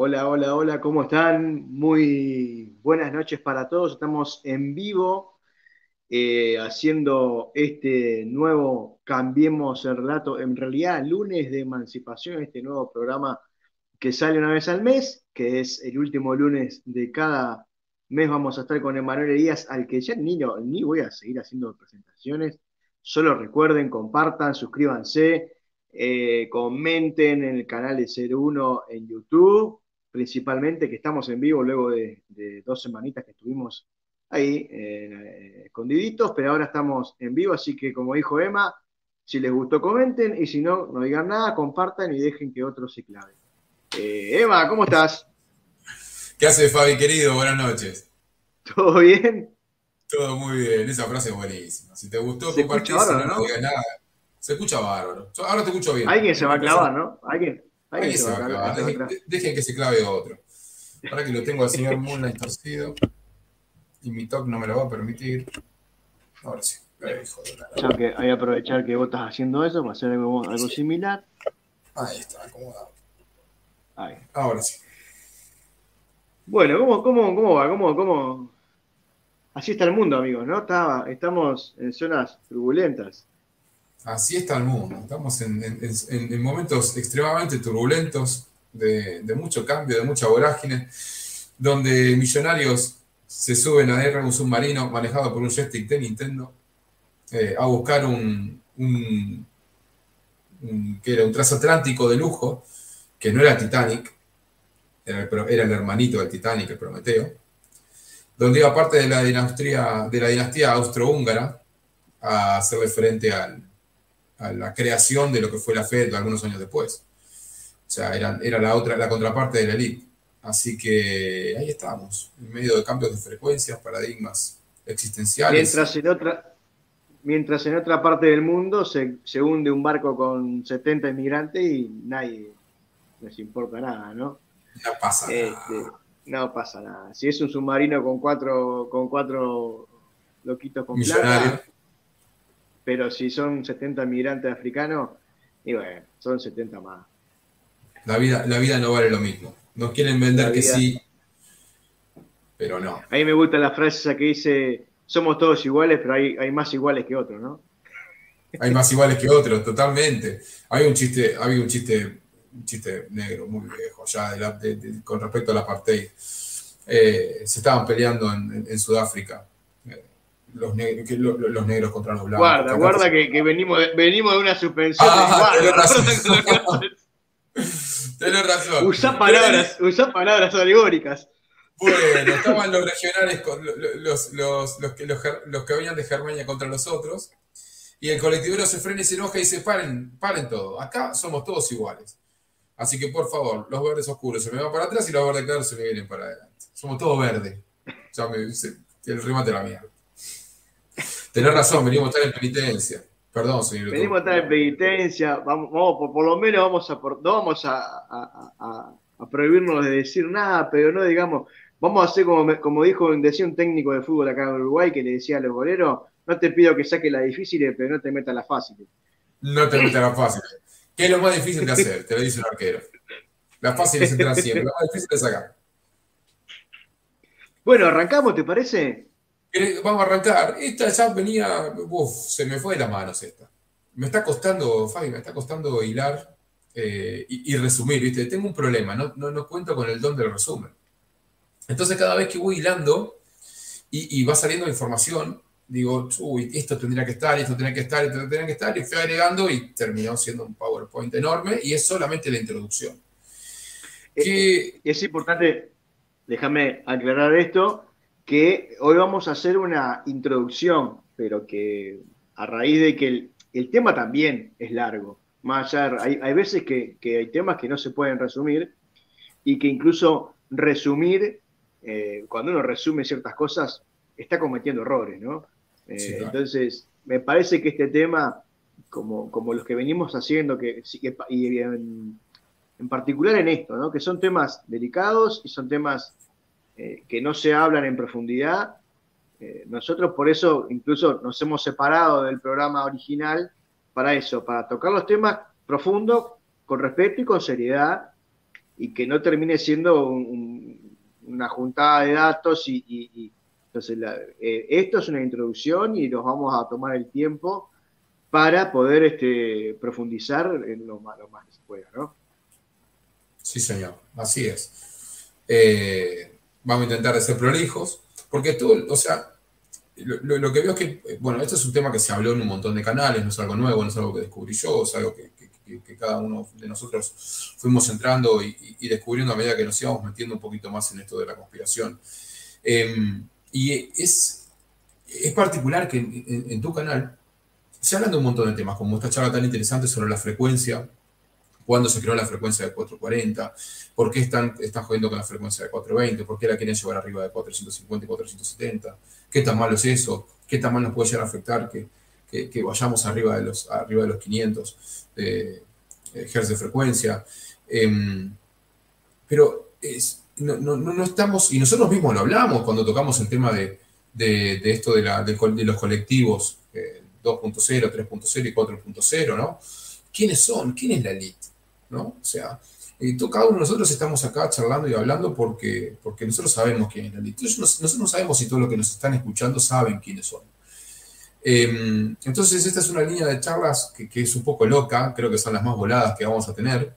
Hola, hola, hola, ¿cómo están? Muy buenas noches para todos. Estamos en vivo eh, haciendo este nuevo Cambiemos el Relato, en realidad lunes de emancipación, este nuevo programa que sale una vez al mes, que es el último lunes de cada mes. Vamos a estar con Emanuel Díaz, al que ya ni, ni voy a seguir haciendo presentaciones. Solo recuerden, compartan, suscríbanse eh, comenten en el canal de 01 en YouTube, principalmente que estamos en vivo luego de, dos semanitas que estuvimos ahí eh, escondiditos, pero ahora estamos en vivo, así que como dijo Emma, si les gustó comenten y si no, no digan nada, compartan y dejen que otros se claven. Eh, Emma, ¿cómo estás? ¿Qué hace Fabi querido? Buenas noches. ¿Todo bien? Todo muy bien, esa frase es buenísima. Si te gustó, compartís, no, no digas nada. Se escucha bárbaro. Ahora te escucho bien. Alguien se va a clavar, ¿no? Alguien, alguien, se, va a clavar. Dejen, que se clave otro. Ahora que lo tengo al señor Moonlight torcido. Y mi talk no me lo va a permitir. Ahora sí. De que hay que aprovechar que vos estás haciendo eso para hacer algo, similar. Ahí está, acomodado. Ahí. Ahora sí. Bueno, ¿cómo, cómo, cómo va? ¿Cómo, cómo? Así está el mundo, amigos, ¿no? estamos en zonas turbulentas. Así está el mundo. Estamos en, momentos extremadamente turbulentos, de, mucho cambio, de mucha vorágine, donde millonarios se suben a R un submarino manejado por un joystick de Nintendo eh, a buscar un, que era un transatlántico de lujo, que no era Titanic, era el, era el hermanito del Titanic, el Prometeo, donde iba parte de la dinastía, de la dinastía austrohúngara a hacerle frente al, a la creación de lo que fue la Fed algunos años después. O sea, era, era la otra, la contraparte de la elite. Así que ahí estamos, en medio de cambios de frecuencias, paradigmas existenciales. Mientras en otra, mientras en otra parte del mundo se, se hunde un barco con 70 inmigrantes y nadie les importa nada, ¿no? No pasa nada. Este, no pasa nada. Si es un submarino con cuatro, con cuatro loquitos con plata, pero si son 70 migrantes africanos, y bueno, son 70 más. La vida, la vida no vale lo mismo. Nos quieren vender que sí, pero no. A mí me gusta la frase esa que dice, somos todos iguales, pero hay, hay más iguales que otros, ¿no? Hay más iguales que otros, totalmente. Hay un chiste, había un chiste, un chiste negro muy viejo, ya con respecto al apartheid. Eh, se estaban peleando en Sudáfrica los, los, negros contra los blancos. Guarda, guarda que, venimos, de, venimos de una suspensión. Ah, tenés razón. tenés razón. Usa palabras, usa palabras alegóricas. Bueno, estaban los regionales, los, los, los, que, los, que venían de Germania contra los otros, y el colectivero se frena y se enoja y dice, paren, paren todo, acá somos todos iguales. Así que por favor, los verdes oscuros se me van para atrás y los verdes claros se me vienen para adelante. Somos todos verdes. Ya me, el remate la mierda. Tenés razón, venimos a estar en penitencia. Perdón, señor. Venimos a estar en penitencia, vamos, por, lo menos vamos a, no vamos a, prohibirnos de decir nada, pero no digamos, vamos a hacer como, como dijo, decía un técnico de fútbol acá en Uruguay que le decía a los goleros, no te pido que saques las difíciles, pero no te metas las fáciles. No te metas las fáciles. ¿Qué es lo más difícil de hacer? Te lo dice el arquero. Las fáciles entran siempre, lo más difícil es sacar. Bueno, arrancamos, ¿te parece? Vamos a arrancar. Esta ya venía, uf, se me fue de las manos esta. Me está costando, Fabi, me está costando hilar eh, y, resumir, ¿viste? Tengo un problema, no, no, cuento con el don del resumen. Entonces cada vez que voy hilando y, va saliendo información, digo, uy, esto tendría que estar, esto tendría que estar, esto tendría que estar, y fui agregando y terminó siendo un PowerPoint enorme y es solamente la introducción. Que... Es importante, déjame aclarar esto, que hoy vamos a hacer una introducción, pero que a raíz de que el, tema también es largo. Más allá, hay, hay veces que, hay temas que no se pueden resumir y que incluso resumir, eh, cuando uno resume ciertas cosas, está cometiendo errores, ¿no? Eh, entonces, me parece que este tema, como, como los que venimos haciendo, que, y en, en particular en esto, ¿no? que son temas delicados y son temas eh, que no se hablan en profundidad. Eh, nosotros por eso incluso nos hemos separado del programa original para eso, para tocar los temas profundos, con respeto y con seriedad, y que no termine siendo una juntada de datos y, entonces eh, esto es una introducción y nos vamos a tomar el tiempo para poder este, profundizar en lo lo más que se pueda, ¿no? Sí, señor, así es. Vamos a intentar ser prolijos, porque todo, o sea, lo, que veo es que, bueno, este es un tema que se habló en un montón de canales, no es algo nuevo, no es algo que descubrí yo, es algo que, cada uno de nosotros fuimos entrando y, descubriendo a medida que nos íbamos metiendo un poquito más en esto de la conspiración. Em, y es, es particular que en, tu canal se hablan de un montón de temas, como esta charla tan interesante sobre la frecuencia, cuándo se creó la frecuencia de 440, por qué están, están jodiendo con la frecuencia de 420, por qué la quieren llevar arriba de 450 y 470, qué tan malo es eso, qué tan mal nos puede llegar a afectar que, que, vayamos arriba de los, arriba de los 500 de, Hz de frecuencia. Em, pero es, no, no, no, estamos, y nosotros mismos lo hablamos cuando tocamos el tema de, de, esto de, la, de, los colectivos 2.0, eh, 3.0 y 4.0, ¿no? ¿Quiénes son? ¿Quién es la elite? O sea, eh, cada uno de nosotros estamos acá charlando y hablando porque, porque nosotros sabemos quién es la elite. Nosotros no sabemos si todos los que nos están escuchando saben quiénes son. Em, entonces, esta es una línea de charlas que, es un poco loca, creo que son las más voladas que vamos a tener.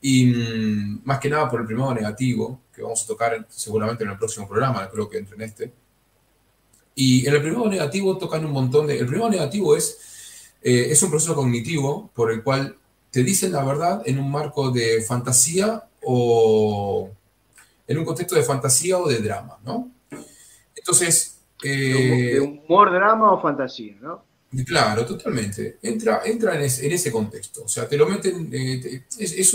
Y mm, más que nada por el primero negativo, que vamos a tocar seguramente en el próximo programa, creo que entre en este. Y en el primero negativo tocan un montón de... El primero negativo es, eh, es un proceso cognitivo por el cual te dicen la verdad en un marco de fantasía o en un contexto de fantasía o de drama, ¿no? Entonces... Eh, ¿De humor, drama o fantasía, no? Claro, totalmente. Entra, entra en, ese contexto. O sea, te lo meten, eh, es,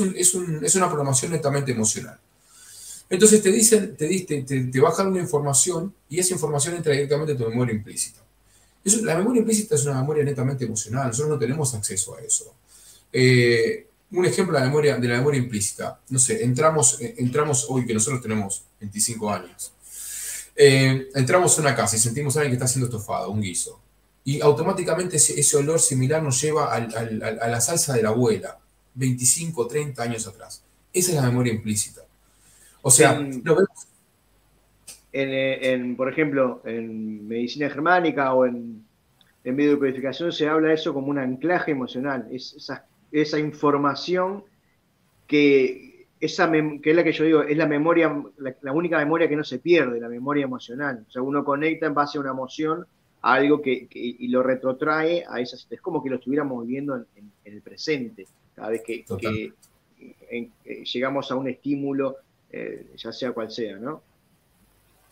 una programación netamente emocional. Entonces te dicen, te, te, te, bajan una información y esa información entra directamente en tu memoria implícita. la memoria implícita es una memoria netamente emocional, nosotros no tenemos acceso a eso. Eh, un ejemplo de la, memoria, de la memoria implícita, no sé, entramos, eh, entramos hoy que nosotros tenemos 25 años, entramos a una casa y sentimos a alguien que está haciendo estofado, un guiso y automáticamente ese, olor similar nos lleva a la salsa de la abuela, 25, 30 años atrás. Esa es la memoria implícita. O sea, lo vemos. En, por ejemplo, en medicina germánica o en, en biodecodificación se habla de eso como un anclaje emocional. Es esa, esa información que, esa que es la que yo digo, es la memoria, la única memoria que no se pierde, la memoria emocional. O sea, uno conecta en base a una emoción algo que, y lo retrotrae a esas. Es como que lo estuviéramos viviendo en, el presente, cada vez que, eh, llegamos a un estímulo, eh, ya sea cual sea, ¿no?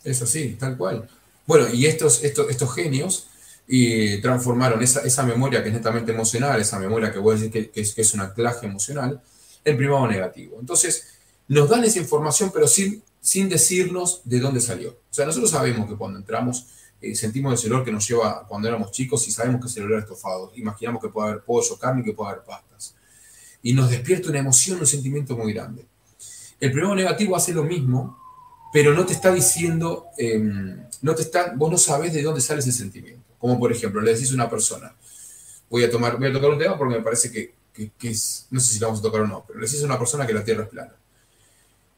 Es así, tal cual. Bueno, y estos, estos, estos genios y transformaron esa, esa, memoria que es netamente emocional, esa memoria que voy a decir que, es, que es un anclaje emocional, en primado negativo. Entonces, nos dan esa información, pero sin, sin decirnos de dónde salió. O sea, nosotros sabemos que cuando entramos eh, sentimos ese olor que nos lleva cuando éramos chicos y sabemos que es el a estofado. Imaginamos que puede haber pollo, carne y que puede haber pastas. Y nos despierta una emoción, un sentimiento muy grande. El primero negativo hace lo mismo, pero no te está diciendo, em, no te está, vos no sabes de dónde sale ese sentimiento. Como por ejemplo, le decís a una persona, voy a, tomar, voy a tocar un tema porque me parece que, que, es, no sé si la vamos a tocar o no, pero le decís a una persona que la Tierra es plana.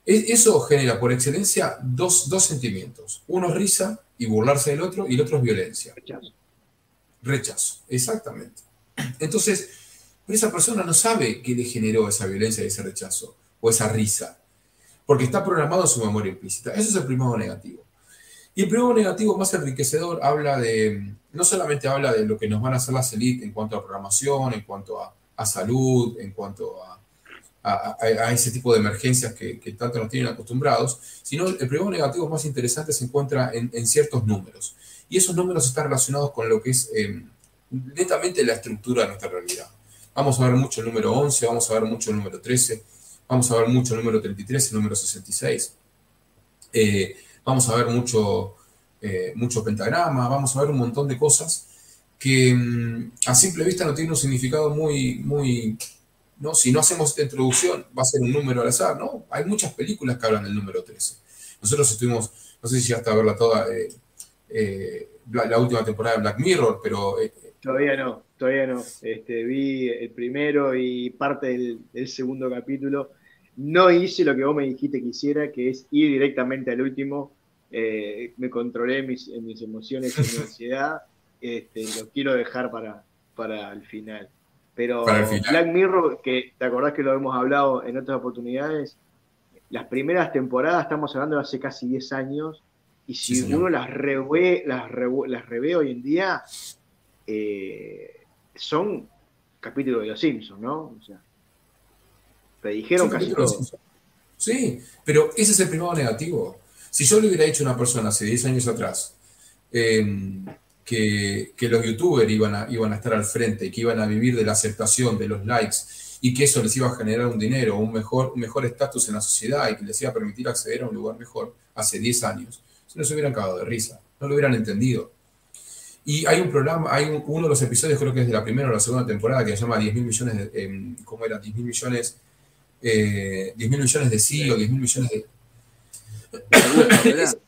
Eso genera por excelencia dos, dos sentimientos. Uno es risa y burlarse del otro, y el otro es violencia. Rechazo. Rechazo, exactamente. Entonces, esa persona no sabe qué le generó esa violencia y ese rechazo, o esa risa, porque está programado en su memoria implícita. Eso es el primero negativo. Y el primero negativo más enriquecedor habla de, no solamente habla de lo que nos van a hacer las élites en cuanto a programación, en cuanto a, salud, en cuanto a ese tipo de emergencias que, tanto nos tienen acostumbrados, sino el problema negativo más interesante se encuentra en, ciertos números. Y esos números están relacionados con lo que es em, netamente la estructura de nuestra realidad. Vamos a ver mucho el número 11, vamos a ver mucho el número 13, vamos a ver mucho el número 33, el número 66. Eh, vamos a ver mucho, eh, mucho pentagrama, vamos a ver un montón de cosas que em, a simple vista no tienen un significado muy, muy ¿no? Si no hacemos introducción, va a ser un número al azar, ¿no? Hay muchas películas que hablan del número 13. Nosotros estuvimos, no sé si ya a verla toda, eh, eh, la, última temporada de Black Mirror, pero... Eh, todavía no, todavía no. Este, vi el primero y parte del, segundo capítulo. no hice lo que vos me dijiste que hiciera, que es ir directamente al último. Eh, me controlé mis, mis emociones y mi ansiedad. Este, lo quiero dejar para, para el final. Pero Black Mirror, que te acordás que lo hemos hablado en otras oportunidades, las primeras temporadas, estamos hablando de hace casi 10 años, y si uno las revé, las, las revé hoy en día, eh, son capítulos de Los Simpsons, ¿no? O sea, te dijeron casi todo. Sí, pero ese es el primero negativo. Si yo le hubiera dicho a una persona hace 10 años atrás em, que, los youtubers iban a, estar al frente, que iban a vivir de la aceptación, de los likes, y que eso les iba a generar un dinero, un mejor un mejor estatus en la sociedad y que les iba a permitir acceder a un lugar mejor hace 10 años, se nos hubieran cagado de risa, no lo hubieran entendido. Y hay un programa, hay uno de los episodios, creo que es de la primera o la segunda temporada, que se llama 10 mil millones de, em, ¿cómo era? 10 mil millones, eh, 10 mil millones de sí o 10 mil millones de...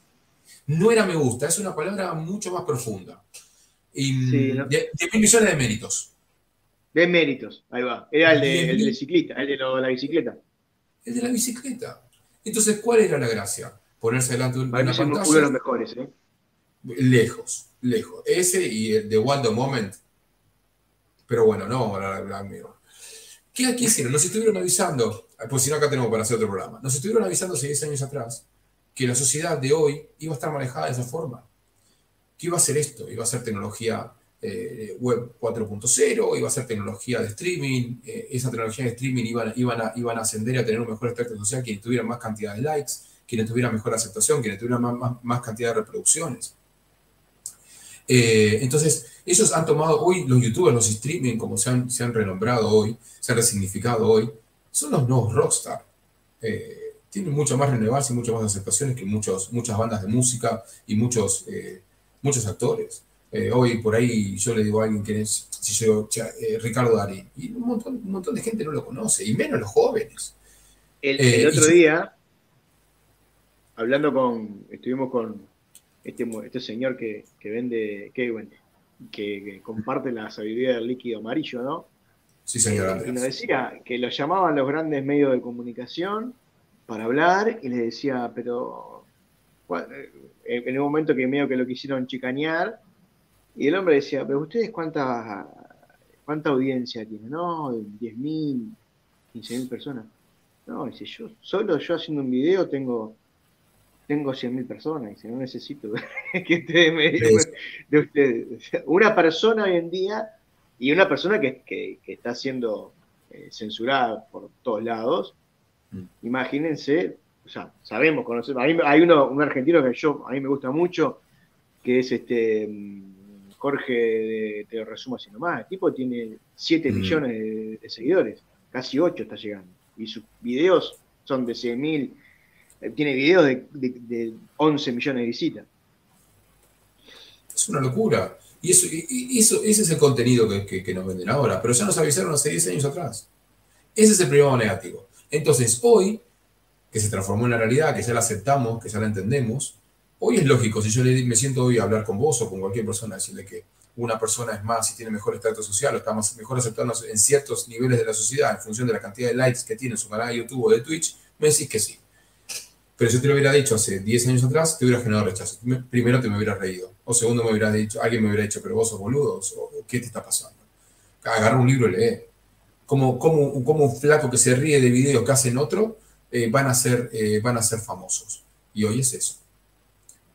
no era me gusta, es una palabra mucho más profunda. Y, sí, 10 mil millones de méritos. De méritos, ahí va. Era el de, el de ciclista, el de la bicicleta. El de la bicicleta. Entonces, ¿cuál era la gracia? Ponerse delante de una pantalla. Uno de los mejores, ¿eh? Lejos, lejos. Ese y el de Waldo Moment. Pero bueno, no vamos a hablar de. ¿Qué, hicieron? Nos estuvieron avisando, pues si no acá tenemos para hacer otro programa, nos estuvieron avisando hace 10 años atrás que la sociedad de hoy iba a estar manejada de esa forma. ¿Qué iba a ser esto? Iba a ser tecnología eh, web 4.0, iba a ser tecnología de streaming, eh, esa tecnología de streaming iban, iban, a, iban a ascender a tener un mejor aspecto social, quienes tuvieran más cantidad de likes, quienes tuvieran mejor aceptación, quienes tuvieran más, más cantidad de reproducciones. Eh, entonces, ellos han tomado hoy, los youtubers, los streaming, como se han, se han renombrado hoy, se han resignificado hoy, son los nuevos rockstar. Eh, tienen mucho más relevancia y muchas más aceptaciones que muchos, muchas bandas de música y muchos, eh, muchos actores. hoy por ahí yo le digo a alguien que es, si yo, Ricardo Darín, y un montón, un montón de gente no lo conoce, y menos los jóvenes. El, otro día, hablando con, estuvimos con, este, este señor que, vende, que, que, comparte la sabiduría del líquido amarillo, ¿no? Sí, señor Y nos decía que lo llamaban los grandes medios de comunicación para hablar y les decía, pero eh, en un momento que medio que lo quisieron chicanear, y el hombre decía, pero ustedes cuánta, cuánta audiencia tienen, ¿no? 10.000, 15.000 personas. No, dice, yo, solo yo haciendo un video tengo tengo 100.000 personas, si no necesito que ustedes me digan de ustedes. Una persona hoy en día y una persona que, está siendo eh, censurada por todos lados. Imagínense, o sea, sabemos, conocemos, hay uno, un argentino que yo, a mí me gusta mucho, que es este mm, Jorge, te lo resumo así nomás, el tipo tiene 7 mm. millones de, de, seguidores, casi 8 está llegando, y sus videos son de 100.000 eh, tiene videos de, 11 millones de visitas. Es una locura. Y eso, ese es el contenido que, nos venden ahora, pero ya nos avisaron hace 10 años atrás. Ese es el primer negativo. Entonces, hoy, que se transformó en la realidad, que ya la aceptamos, que ya la entendemos, hoy es lógico, si yo me siento hoy a hablar con vos o con cualquier persona, decirle que una persona es más y tiene mejor estatus social o está mejor aceptando en ciertos niveles de la sociedad en función de la cantidad de likes que tiene en su canal de YouTube o de Twitch, me decís que sí. Pero si te lo hubiera dicho hace 10 años atrás, te hubiera generado rechazo. Primero te me hubieras reído. O segundo me hubiera dicho, alguien me hubiera dicho, pero vos sos boludo, o ¿qué te está pasando? Agarra un libro y lee. Como, como, como un flaco que se ríe de videos que hacen otro, eh, van, a ser, eh, van a ser famosos. Y hoy es eso.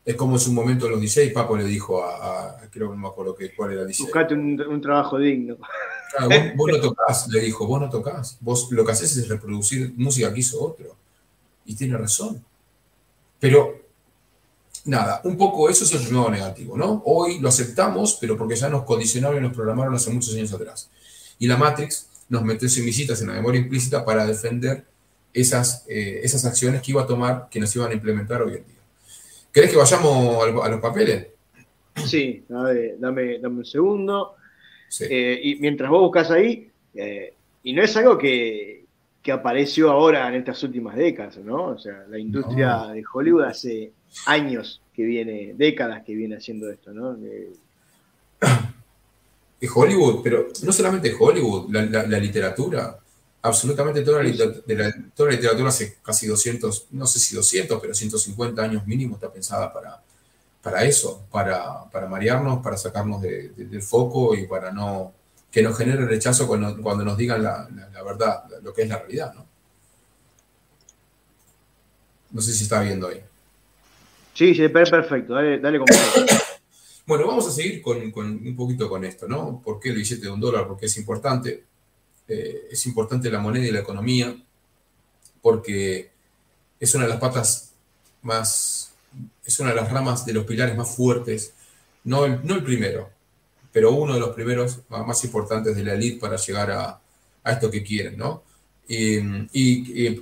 Es como en su momento los DJ, Papo le dijo a, creo que no me acuerdo que, cuál era el DJ. Buscate un, trabajo digno. vos, vos, no tocás, le dijo, vos no tocás. Vos lo que haces es reproducir música que hizo otro. Y tiene razón. Pero nada, un poco eso es el nuevo negativo, ¿no? Hoy lo aceptamos, pero porque ya nos condicionaron y nos programaron hace muchos años atrás. Y la Matrix nos metió semillitas en la memoria implícita para defender esas, eh, esas acciones que iba a tomar, que nos iban a implementar hoy en día. ¿Querés que vayamos a los papeles? Sí, dame, dame, un segundo. Eh, y mientras vos buscas ahí, eh, y no es algo que, que apareció ahora en estas últimas décadas, ¿no? O sea, la industria de Hollywood hace años que viene, décadas que viene haciendo esto, ¿no? De, Hollywood, pero no solamente Hollywood, la, literatura. absolutamente toda la, literatura, hace casi 200, no sé si 200, pero 150 años mínimo está pensada para, para eso, para, para marearnos, para sacarnos del foco y para no que nos genere rechazo cuando, cuando nos digan la, verdad, lo que es la realidad, ¿no? No sé si está viendo ahí. Sí, sí, perfecto, dale, dale Bueno, vamos a seguir con, un poquito con esto, ¿no? ¿Por qué el billete de un dólar? Porque es importante. Eh, es importante la moneda y la economía porque es una de las patas más, es una de las ramas de los pilares más fuertes, no el, primero, pero uno de los primeros más importantes de la elite para llegar a, a esto que quieren, ¿no? Y,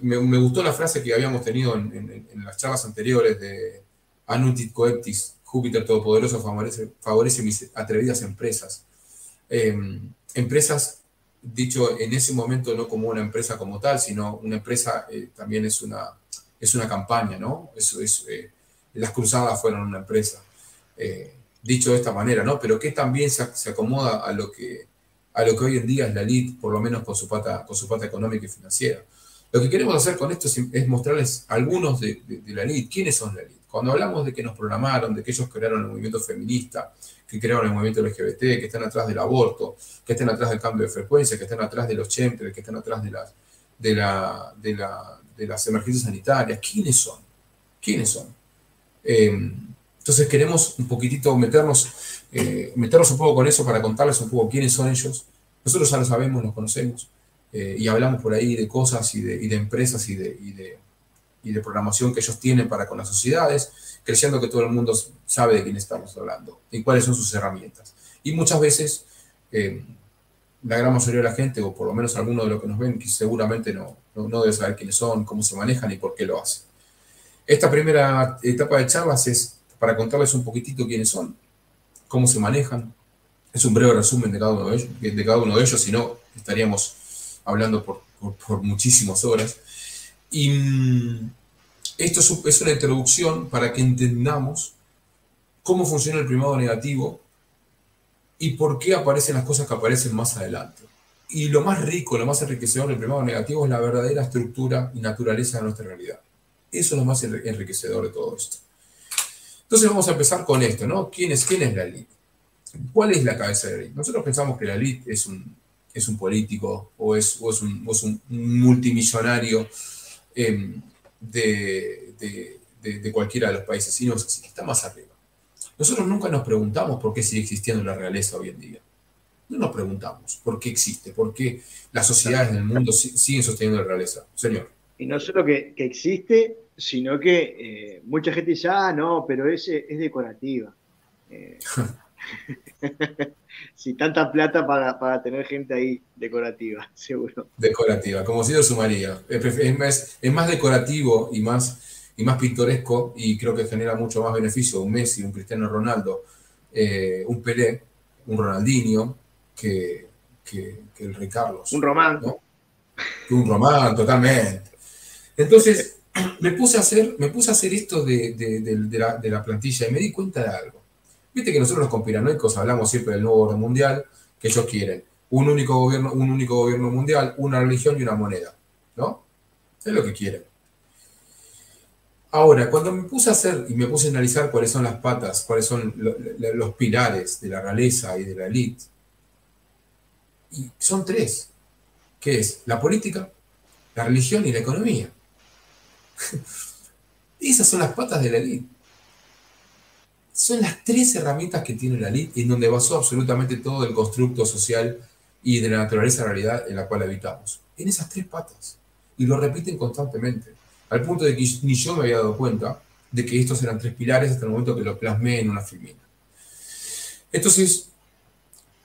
me, gustó la frase que habíamos tenido en, en, las charlas anteriores de Anutit Coeptis, Júpiter Todopoderoso favorece, favorece mis atrevidas empresas. Em, empresas dicho en ese momento no como una empresa como tal, sino una empresa eh, también es una, es una campaña, ¿no? Eso es, eh, las cruzadas fueron una empresa, eh, dicho de esta manera, ¿no? Pero que también se, acomoda a lo, que, a lo que hoy en día es la elite, por lo menos con su pata, con su pata económica y financiera. Lo que queremos hacer con esto es, mostrarles algunos de, la elite, quiénes son la elite. Cuando hablamos de que nos programaron, de que ellos crearon el movimiento feminista, que crearon el movimiento LGBT, que están atrás del aborto, que están atrás del cambio de frecuencia, que están atrás de los chemtrails, que están atrás de las, de, la, de, la, de las emergencias sanitarias. ¿Quiénes son? ¿Quiénes son? Em, entonces queremos un poquitito meternos, eh, meternos un poco con eso para contarles un poco quiénes son ellos. Nosotros ya lo sabemos, los conocemos eh, y hablamos por ahí de cosas y de, y de empresas y de, y de, y de programación que ellos tienen para con las sociedades creyendo que todo el mundo sabe de quién estamos hablando y cuáles son sus herramientas. Y muchas veces eh, la gran mayoría de la gente, o por lo menos algunos de los que nos ven, que seguramente no, no, debe saber quiénes son, cómo se manejan y por qué lo hacen. Esta primera etapa de charlas es para contarles un poquitito quiénes son, cómo se manejan. Es un breve resumen de cada uno de ellos, de cada uno de ellos si no estaríamos hablando por, por, por muchísimas horas. Y mm, esto es una introducción para que entendamos cómo funciona el primado negativo y por qué aparecen las cosas que aparecen más adelante. Y lo más rico, lo más enriquecedor del primado negativo es la verdadera estructura y naturaleza de nuestra realidad. Eso es lo más enriquecedor de todo esto. Entonces vamos a empezar con esto, ¿no? ¿Quién es, quién es la elite? ¿Cuál es la cabeza de la elite? Nosotros pensamos que la elite es un, es un político o es, es, un, multimillonario em, de, cualquiera de los países, sino que está más arriba. Nosotros nunca nos preguntamos por qué sigue existiendo la realeza hoy en día. No nos preguntamos por qué existe, por qué las sociedades del mundo siguen sosteniendo la realeza. Señor. Y no solo que, existe, sino que eh, mucha gente dice, ah, no, pero ese es decorativa. Eh, sí, tanta plata para, tener gente ahí decorativa, seguro. Decorativa, como si lo sumaría. Es más, es más decorativo y más, y más pintoresco y creo que genera mucho más beneficio un Messi, un Cristiano Ronaldo, eh, un Pelé, un Ronaldinho, que, el Rey Carlos. Un Román. Un Román, totalmente. Entonces, me puse a hacer, me puse a hacer esto de, la, de la plantilla y me di cuenta de algo Viste que nosotros los conspiranoicos hablamos siempre del nuevo orden mundial, que ellos quieren un único gobierno, un único gobierno mundial, una religión y una moneda, ¿no? Es lo que quieren. Ahora, cuando me puse a hacer y me puse a analizar cuáles son las patas, cuáles son los pilares de la realeza y de la élite, y son tres, que es la política, la religión y la economía. Esas son las patas de la élite. Son las tres herramientas que tiene la LID en donde basó absolutamente todo el constructo social y de la naturaleza realidad en la cual habitamos. En esas tres patas. Y lo repiten constantemente. Al punto de que ni yo me había dado cuenta de que estos eran tres pilares hasta el momento que lo plasmé en una filmina. Entonces,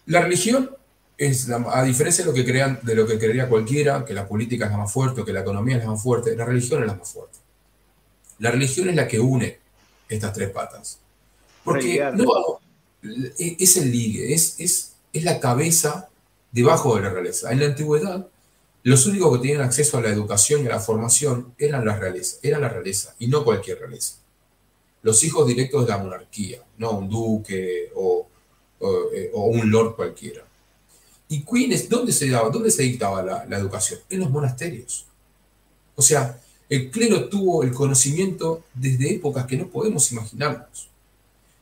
la religión es, a diferencia de lo que crean, de lo que creería cualquiera, que la política es la más fuerte que la economía es la más fuerte, la religión es la más fuerte. La religión es la que une estas tres patas. Porque no, e, es el ligue, es, es, es la cabeza debajo de la realeza. En la antigüedad, los únicos que tenían acceso a la educación y a la formación eran la realeza, era la realeza, y no cualquier realeza. Los hijos directos de la monarquía, no un duque o, o, eh, un lord cualquiera. ¿Y Queen, dónde se daba, dónde se dictaba la, la educación? En los monasterios. O sea, el clero tuvo el conocimiento desde épocas que no podemos imaginarnos.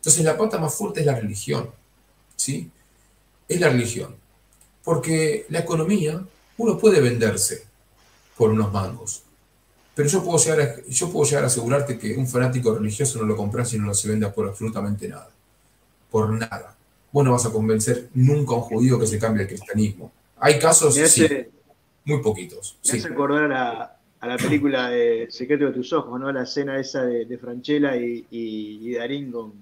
Entonces la pata más fuerte es la religión, ¿sí? Es la religión. Porque la economía, uno puede venderse por unos mangos. Pero yo puedo llegar a, yo puedo llegar a asegurarte que un fanático religioso no lo compras y no lo se venda por absolutamente nada. Por nada. Vos no vas a convencer nunca a un judío que se cambie al cristianismo. Hay casos, sí, muy poquitos. Me hace acordar a, a la película de Secreto de tus ojos, ¿no? La escena esa de, de Franchella y, y, Darín con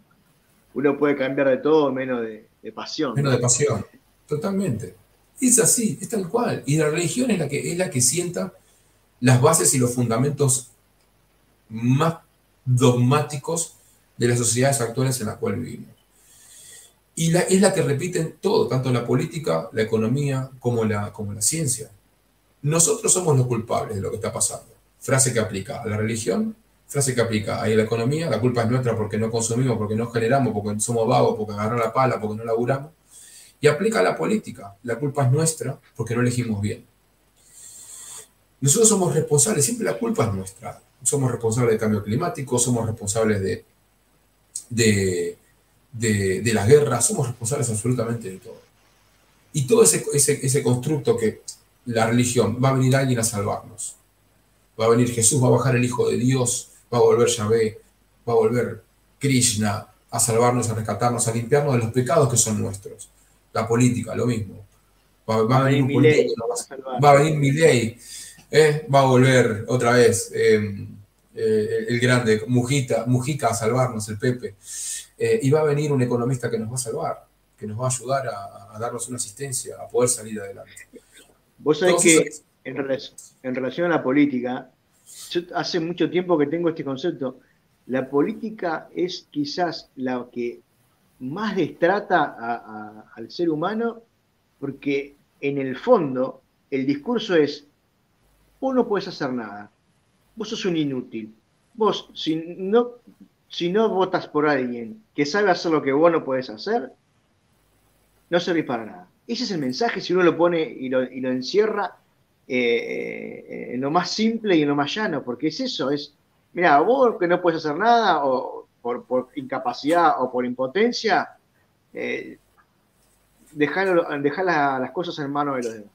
uno puede cambiar de todo menos de, pasión. Menos de pasión, totalmente. Es así, es tal cual. Y la religión es la que, es la que sienta las bases y los fundamentos más dogmáticos de las sociedades actuales en las cuales vivimos. Y la, es la que repiten todo, tanto la política, la economía, como la, como la ciencia. Nosotros somos los culpables de lo que está pasando. Frase que aplica a la religión, frase que aplica a la economía, la culpa es nuestra porque no consumimos, porque no generamos, porque somos vagos, porque agarramos la pala, porque no laburamos. Y aplica a la política, la culpa es nuestra porque no elegimos bien. Nosotros somos responsables, siempre la culpa es nuestra. Somos responsables del cambio climático, somos responsables de, de, de, las guerras, somos responsables absolutamente de todo. Y todo ese, ese, ese constructo que la religión, va a venir alguien a salvarnos. Va a venir Jesús, va a bajar el Hijo de Dios, va a volver Yahvé, va a volver Krishna a salvarnos, a rescatarnos, a limpiarnos de los pecados que son nuestros. La política, lo mismo. Va, a venir un político, va, a venir mi ley, ¿eh? va a volver otra vez em, eh, el grande Mujita, Mujica a salvarnos, el Pepe. Eh, y va a venir un economista que nos va a salvar, que nos va a ayudar a darnos una asistencia, a poder salir adelante. Vos sabés que en, relación, a la política, yo hace mucho tiempo que tengo este concepto. La política es quizás la que más destrata al ser humano porque en el fondo el discurso es, vos no puedes hacer nada, vos sos un inútil, vos si no, votas por alguien que sabe hacer lo que vos no podés hacer, no servís para nada. Ese es el mensaje si uno lo pone y lo, encierra eh, eh, lo más simple y en lo más llano, porque es eso, es, mira, vos que no puedes hacer nada, o por, incapacidad o por impotencia, eh, dejar, las cosas en manos de los demás,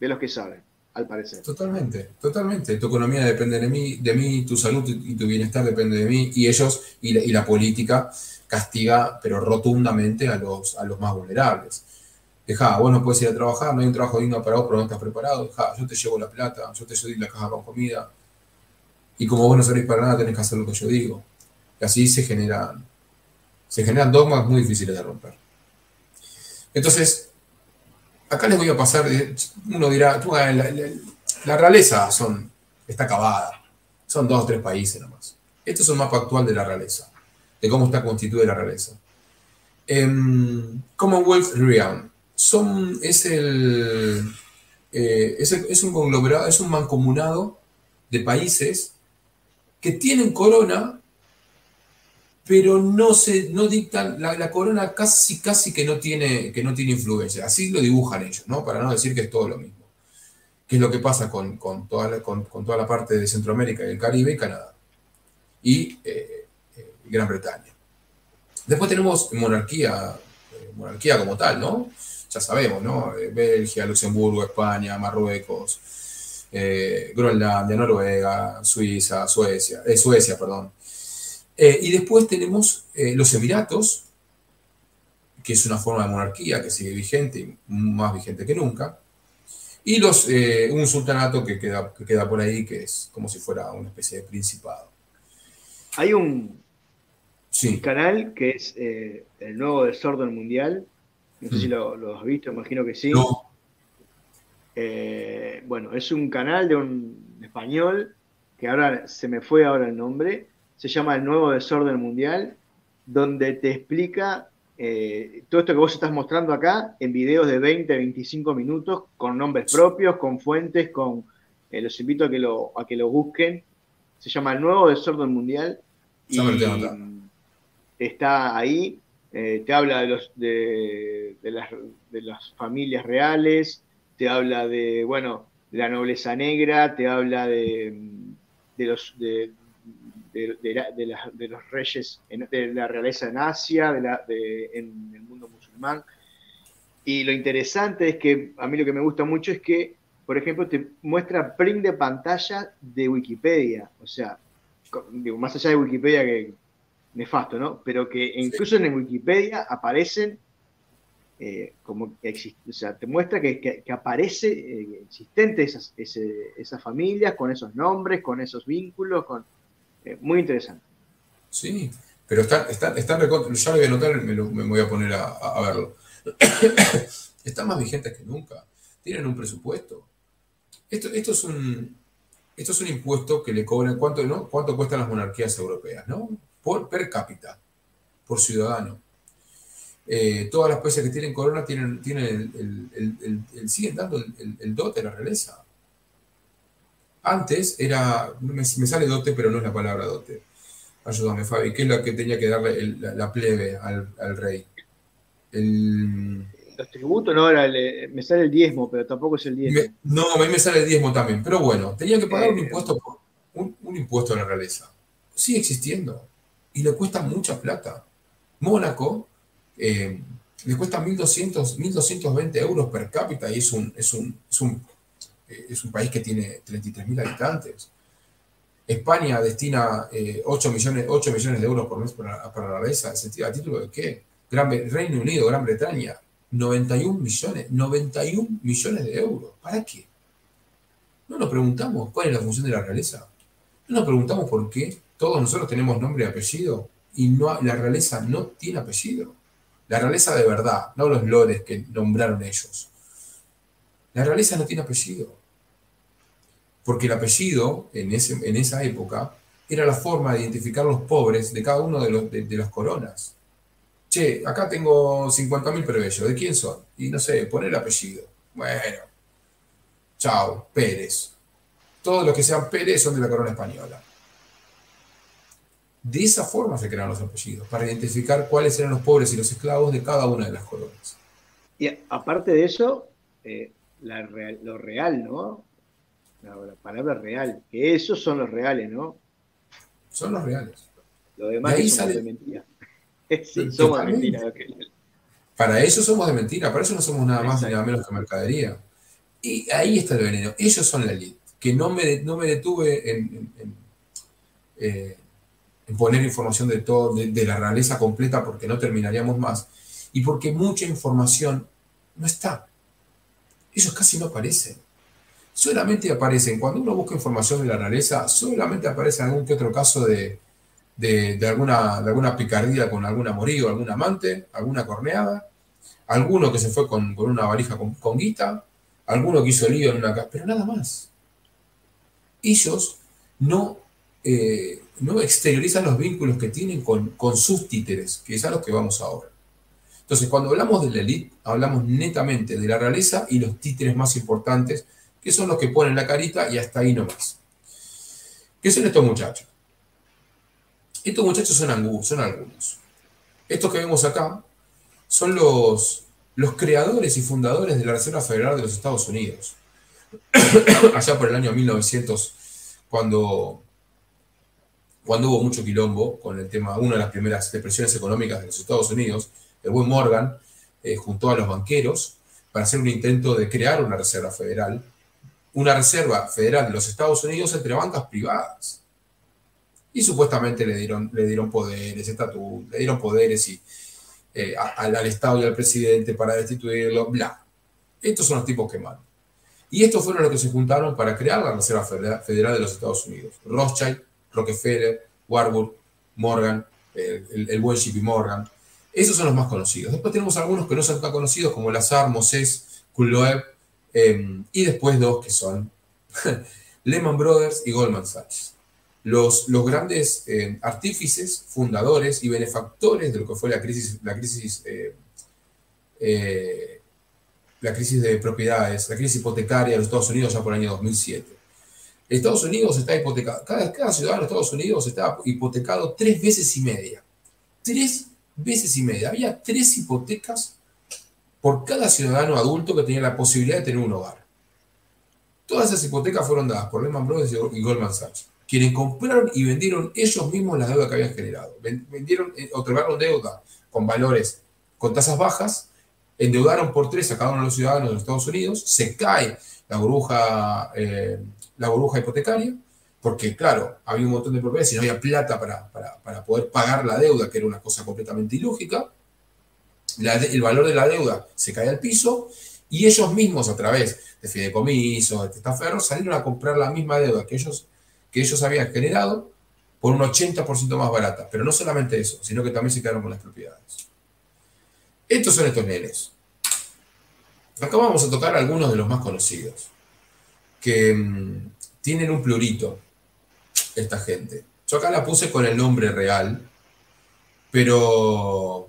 de los que saben, al parecer. Totalmente, totalmente. Tu economía depende de mí, de mí, tu salud y tu bienestar depende de mí, y ellos, y la, y la política castiga, pero rotundamente a los, a los más vulnerables. Deja, vos no puedes ir a trabajar, no hay un trabajo digno para vos, pero no estás preparado. Deja, yo te llevo la plata, yo te doy la caja con comida. Y como vos no servís para nada, tenés que hacer lo que yo digo. Y así se generan, se generan dogmas muy difíciles de romper. Entonces, acá les voy a pasar, uno dirá, la, la, realeza son, está acabada. Son dos o tres países nomás. Este es un mapa actual de la realeza, de cómo está constituida la realeza. En Commonwealth Realm, son, es, el, eh, es, un conglomerado, es un mancomunado de países que tienen corona, pero no se no dictan, la, corona casi, casi que no, tiene, que no tiene influencia. Así lo dibujan ellos, ¿no? Para no decir que es todo lo mismo. Que es lo que pasa con, toda, la, con, toda la parte de Centroamérica y el Caribe y Canadá. Y eh, eh, Gran Bretaña. Después tenemos monarquía, monarquía como tal, ¿no? Ya sabemos, ¿no? Eh, Bélgica, Luxemburgo, España, Marruecos, eh, Groenlandia, Noruega, Suiza, Suecia, eh, Suecia, perdón. y después tenemos los Emiratos, que es una forma de monarquía que sigue vigente, más vigente que nunca. Y los, un sultanato que queda, que queda por ahí, que es como si fuera una especie de principado. Hay un, canal que es el nuevo desorden mundial, no sé si mm. lo, has visto, imagino que sí. Eh, bueno, es un canal de un español, que ahora se me fue ahora el nombre, se llama El Nuevo Desorden Mundial, donde te explica eh, todo esto que vos estás mostrando acá en videos de 20, 25 minutos, con nombres propios, con fuentes, con... Eh, los invito a que, lo, a que lo busquen. Se llama El Nuevo Desorden Mundial. Y está ahí eh, te habla de, los, de, las, de, las, familias reales, te habla de, bueno, de la nobleza negra, te habla de, los, de, los reyes, de la realeza en Asia, de la, en el mundo musulmán. Y lo interesante es que a mí lo que me gusta mucho es que, por ejemplo, te muestra print de pantalla de Wikipedia. O sea, digo, más allá de Wikipedia que nefasto, ¿no? Pero que incluso en Wikipedia aparecen eh, como o sea, te muestra que, aparece eh, existente esas, esas familias con esos nombres, con esos vínculos, con eh, muy interesante. Sí, pero están, están, están ya lo voy a anotar, me, me voy a poner a, verlo. están más vigentes que nunca. Tienen un presupuesto. Esto, esto es un, esto es un impuesto que le cobran, ¿cuánto, no? ¿Cuánto cuestan las monarquías europeas? ¿no? Por per cápita, por ciudadano. Eh, todas las países que tienen corona tienen, tienen el, siguen dando el, dote a la realeza. Antes era, me, sale dote, pero no es la palabra dote. Ayúdame, Fabi, ¿qué es lo que tenía que darle la, plebe al, rey? Los tributos, no, era me sale el diezmo, pero tampoco es el diezmo. no, a mí me sale el diezmo también, pero bueno, tenía que pagar un eh, impuesto, un, un impuesto a la realeza. Sigue existiendo y le cuesta mucha plata. Mónaco eh, le cuesta 1.200, 1.220 euros per cápita y es un, es un, es un, eh, es un país que tiene 33.000 habitantes. España destina 8, eh, millones, 8 millones de euros por mes para, para la reza. ¿A título de qué? Gran, Reino Unido, Gran Bretaña, 91 millones, 91 millones de euros. ¿Para qué? No nos preguntamos cuál es la función de la realeza. No nos preguntamos por qué todos nosotros tenemos nombre y apellido y no, la realeza no tiene apellido. La realeza de verdad, no los lores que nombraron ellos. La realeza no tiene apellido. Porque el apellido, en, ese, en esa época, era la forma de identificar los pobres de cada uno de, los, de, las coronas. Che, acá tengo 50.000 preveyos, ¿de quién son? Y no sé, poner el apellido. Bueno, chao, Pérez. Todos los que sean Pérez son de la corona española. De esa forma se crearon los apellidos, para identificar cuáles eran los pobres y los esclavos de cada una de las colonias. Y aparte de eso, eh, lo real, ¿no? La, palabra real, que esos son los reales, ¿no? Son los reales. Lo demás es de mentira. sí, somos de mentira. Para eso somos de mentira, para eso no somos nada más ni nada menos que mercadería. Y ahí está el veneno. Ellos son la elite, que no me, no me detuve en, eh, poner información de todo, de, la realeza completa, porque no terminaríamos más, y porque mucha información no está. Ellos casi no aparecen. Solamente aparecen, cuando uno busca información de la realeza, solamente aparece algún que otro caso de, alguna, de alguna picardía con algún amorío, algún amante, alguna corneada, alguno que se fue con, una varija con, con, guita, alguno que hizo lío en una casa, pero nada más. Ellos no eh, no exteriorizan los vínculos que tienen con, con sus títeres, que es a los que vamos ahora. Entonces, cuando hablamos de la élite, hablamos netamente de la realeza y los títeres más importantes, que son los que ponen la carita y hasta ahí nomás. ¿Qué son estos muchachos? Estos muchachos son, son algunos. Estos que vemos acá son los, los creadores y fundadores de la Reserva Federal de los Estados Unidos. Allá por el año 1900, cuando cuando hubo mucho quilombo con el tema, una de las primeras depresiones económicas de los Estados Unidos, el buen Morgan eh, juntó a los banqueros para hacer un intento de crear una reserva federal, una reserva federal de los Estados Unidos entre bancas privadas. Y supuestamente le dieron, le dieron poderes, le dieron poderes y, eh, al, Estado y al presidente para destituirlo, bla. Estos son los tipos que mandan. Y estos fueron los que se juntaron para crear la Reserva Federal de los Estados Unidos. Rothschild, Rockefeller, Warburg, Morgan, el, buen JP Morgan. Esos son los más conocidos. Después tenemos algunos que no son tan conocidos como Lazar, Moses, Kulloeb, em, y después dos que son Lehman Brothers y Goldman Sachs. Los, grandes em, artífices, fundadores y benefactores de lo que fue la crisis, la crisis, eh, eh, la crisis de propiedades, la crisis hipotecaria de los Estados Unidos ya por el año 2007. Estados Unidos está hipotecado, cada, ciudadano de Estados Unidos está hipotecado tres veces y media. Tres veces y media. Había tres hipotecas por cada ciudadano adulto que tenía la posibilidad de tener un hogar. Todas esas hipotecas fueron dadas por Lehman Brothers y Goldman Sachs, quienes compraron y vendieron ellos mismos las deudas que habían generado. Vendieron, eh, otorgaron deuda con valores, con tasas bajas, endeudaron por tres a cada uno de los ciudadanos de los Estados Unidos, se cae la burbuja, eh, la burbuja hipotecaria, porque claro, había un montón de propiedades y no había plata para, para, poder pagar la deuda, que era una cosa completamente ilógica. el valor de la deuda se cae al piso y ellos mismos a través de fideicomisos, de testaferros, salieron a comprar la misma deuda que ellos, que ellos habían generado por un 80% más barata. Pero no solamente eso, sino que también se quedaron con las propiedades. Estos son estos nenes. Acá vamos a tocar algunos de los más conocidos, que mm, tienen un plurito, esta gente. Yo acá la puse con el nombre real, pero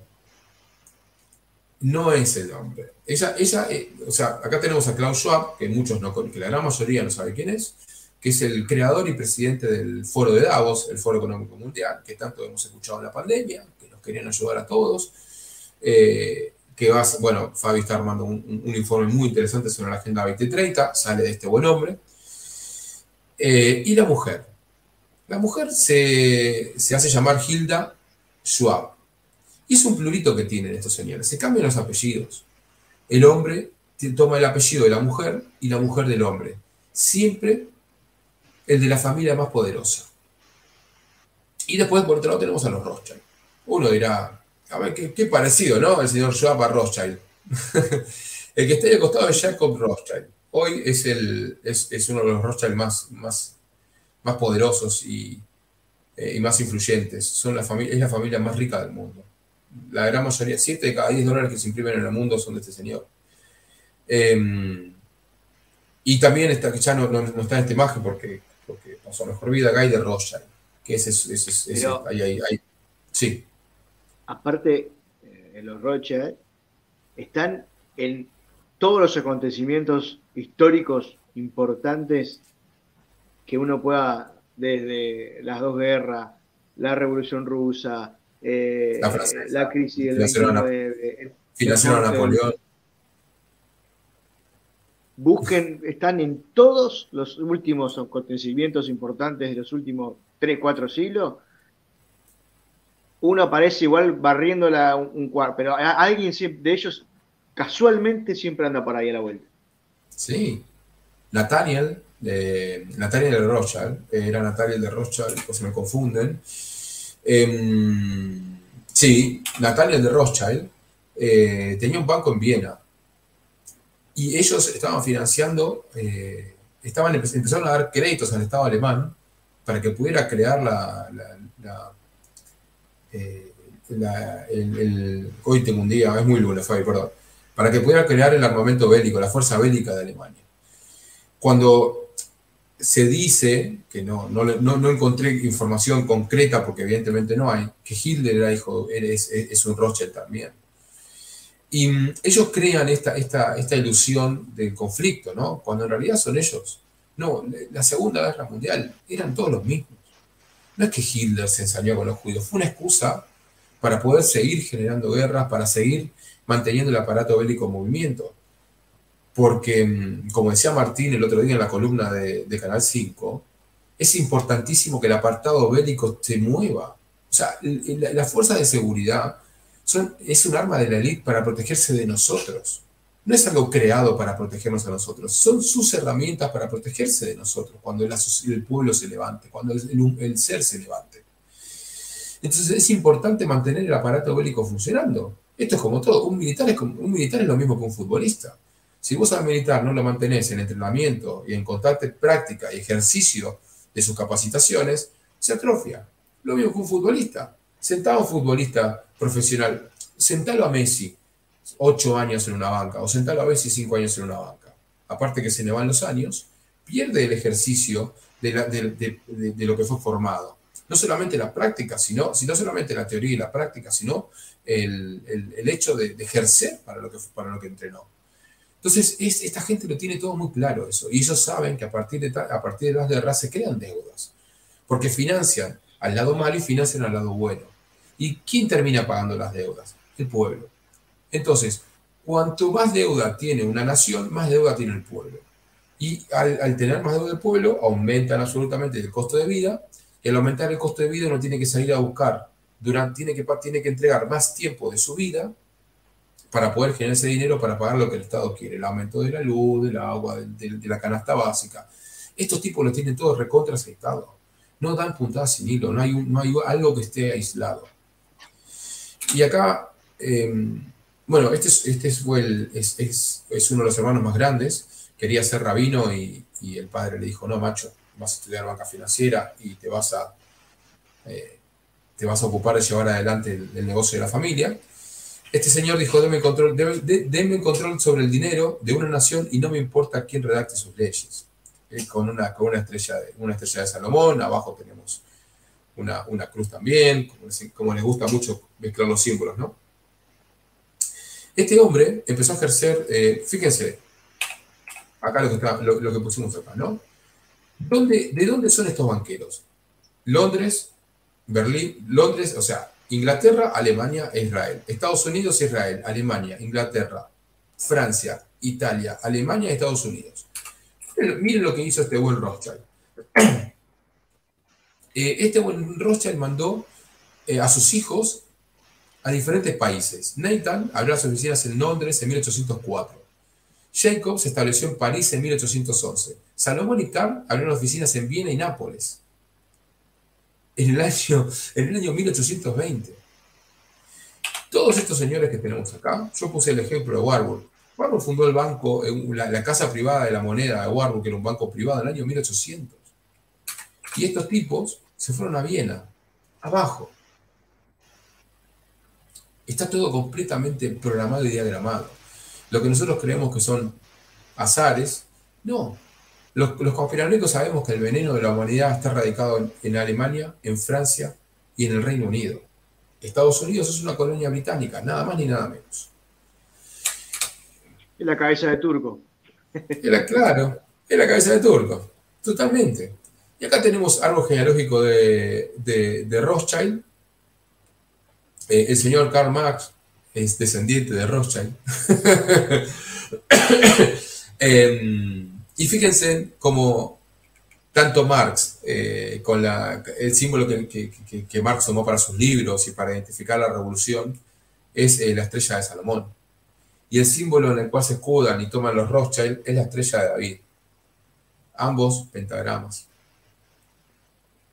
no es el nombre. Ella, ella, eh, o sea, acá tenemos a Klaus Schwab, que muchos no, que la gran mayoría no sabe quién es, que es el creador y presidente del Foro de Davos, el Foro Económico Mundial, que tanto hemos escuchado en la pandemia, que nos querían ayudar a todos. Eh, que va, bueno, Fabi está armando un, informe muy interesante sobre la Agenda 2030, sale de este buen hombre. Eh, y la mujer. La mujer se, se hace llamar Hilda Schwab. Y es un plurito que tienen estos señores. Se cambian los apellidos. El hombre toma el apellido de la mujer y la mujer del hombre. Siempre el de la familia más poderosa. Y después, por otro lado, tenemos a los Rothschild. Uno dirá, a ver, qué, parecido, ¿no? El señor Schwab a Rothschild. el que está ahí al costado es Jacob Rothschild. Hoy es, el, es, uno de los Rothschild más, más, más poderosos y, eh, y más influyentes. Son la familia, es la familia más rica del mundo. La gran mayoría, 7 de cada 10 dólares que se imprimen en el mundo son de este señor. Em, y también está, ya no, no, está en esta imagen porque, porque pasó mejor vida, Guy de Rothschild, que ese es, ahí, ahí, ahí. Sí aparte, eh, en los Rothschild, están en todos los acontecimientos históricos importantes que uno pueda, desde las dos guerras, la Revolución Rusa, eh, la, crisis del 29, financiaron a Napoleón. Busquen, están en todos los últimos acontecimientos importantes de los últimos 3, 4 siglos, uno aparece igual barriéndola un, cuarto, pero alguien de ellos casualmente siempre anda por ahí a la vuelta. Sí. Nathaniel, de, Nathaniel de Rothschild, era Nathaniel de Rothschild, o se me confunden. Em, sí, Nathaniel de Rothschild eh, tenía un banco en Viena y ellos estaban financiando, eh, estaban empezaron a dar créditos al Estado alemán para que pudiera crear la eh, el, hoy tengo un día, es muy lunes, Fabi, perdón, para que pudiera crear el armamento bélico, la fuerza bélica de Alemania. Cuando se dice, que no, no, encontré información concreta porque evidentemente no hay, que Hitler es, un Rothschild también. Y mm, ellos crean esta ilusión del conflicto, ¿no? Cuando en realidad son ellos. No, la Segunda Guerra Mundial eran todos los mismos. No es que Hitler se ensañó con los judíos, fue una excusa para poder seguir generando guerras, para seguir manteniendo el aparato bélico en movimiento. Porque, mm, como decía Martín el otro día en la columna de, Canal 5, es importantísimo que el apartado bélico se mueva. O sea, las fuerzas de seguridad son, es un arma de la élite para protegerse de nosotros no es algo creado para protegernos a nosotros, son sus herramientas para protegerse de nosotros cuando el, pueblo se levante, cuando el, ser se levante. Entonces es importante mantener el aparato bélico funcionando. Esto es como todo, un militar es, un militar es lo mismo que un futbolista. Si vos al militar no lo mantenés en entrenamiento y en contacto práctica y ejercicio de sus capacitaciones, se atrofia. Lo mismo que un futbolista. Sentado un futbolista profesional, sentalo a Messi, ocho años en una banca, o sentarlo a veces cinco años en una banca. Aparte que se le van los años, pierde el ejercicio de, lo que fue formado. No solamente la práctica, sino, sino solamente la teoría y la práctica, sino el, hecho de, ejercer para lo, que, para lo que entrenó. Entonces, esta gente lo tiene todo muy claro eso. Y ellos saben que a partir de, a partir de las guerras se crean deudas. Porque financian al lado malo y financian al lado bueno. ¿Y quién termina pagando las deudas? El pueblo. Entonces, cuanto más deuda tiene una nación, más deuda tiene el pueblo. Y al, tener más deuda el pueblo, aumentan absolutamente el costo de vida. Y al aumentar el costo de vida, uno tiene que salir a buscar, tiene, que, entregar más tiempo de su vida para poder generar ese dinero para pagar lo que el Estado quiere, el aumento de la luz, del agua, de, la canasta básica. Estos tipos lo tienen todos recontra Estado. No dan puntadas sin hilo, no hay, no hay algo que esté aislado. Y acá, em, bueno, este, es, este fue el, es, es, uno de los hermanos más grandes, quería ser rabino y, el padre le dijo, no, macho, vas a estudiar banca financiera y te vas a, eh, ocupar de llevar adelante el negocio de la familia. Este señor dijo, denme control, control sobre el dinero de una nación y no me importa quién redacte sus leyes. Eh, con, una, con una, estrella de, una estrella de Salomón, abajo tenemos una, cruz también, como, les gusta mucho mezclar los símbolos, ¿no? Este hombre empezó a ejercer, eh, fíjense, acá lo que, lo, que pusimos acá, ¿no? ¿De dónde son estos banqueros? Londres, Berlín, Londres, o sea, Inglaterra, Alemania e Israel. Estados Unidos, Israel, Alemania, Inglaterra, Francia, Italia, Alemania y Estados Unidos. Miren lo que hizo este buen Rothschild. Eh, este buen Rothschild mandó eh, a sus hijos a diferentes países. Nathan abrió las oficinas en Londres en 1804. Jacob se estableció en París en 1811. Salomón y Carl abrieron oficinas en Viena y Nápoles en el año, en el año 1820. Todos estos señores que tenemos acá, yo puse el ejemplo de Warburg. Warburg fundó el banco, la, casa privada de la moneda de Warburg, que era un banco privado, en el año 1800. Y estos tipos se fueron a Viena, abajo. Está todo completamente programado y diagramado. Lo que nosotros creemos que son azares, no, los, los sabemos que el veneno de la humanidad está radicado en, Alemania, en Francia y en el Reino Unido. Estados Unidos es una colonia británica, nada más ni nada menos. Es la cabeza de turco. Era, claro, es la cabeza de turco, totalmente. Y acá tenemos algo genealógico de, Rothschild. Eh, el señor Karl Marx es descendiente de Rothschild. eh, y fíjense cómo tanto Marx, eh, con el símbolo que, Marx tomó para sus libros y para identificar la revolución, es eh, la estrella de Salomón. Y el símbolo en el cual se escudan y toman los Rothschild es la estrella de David. Ambos pentagramas.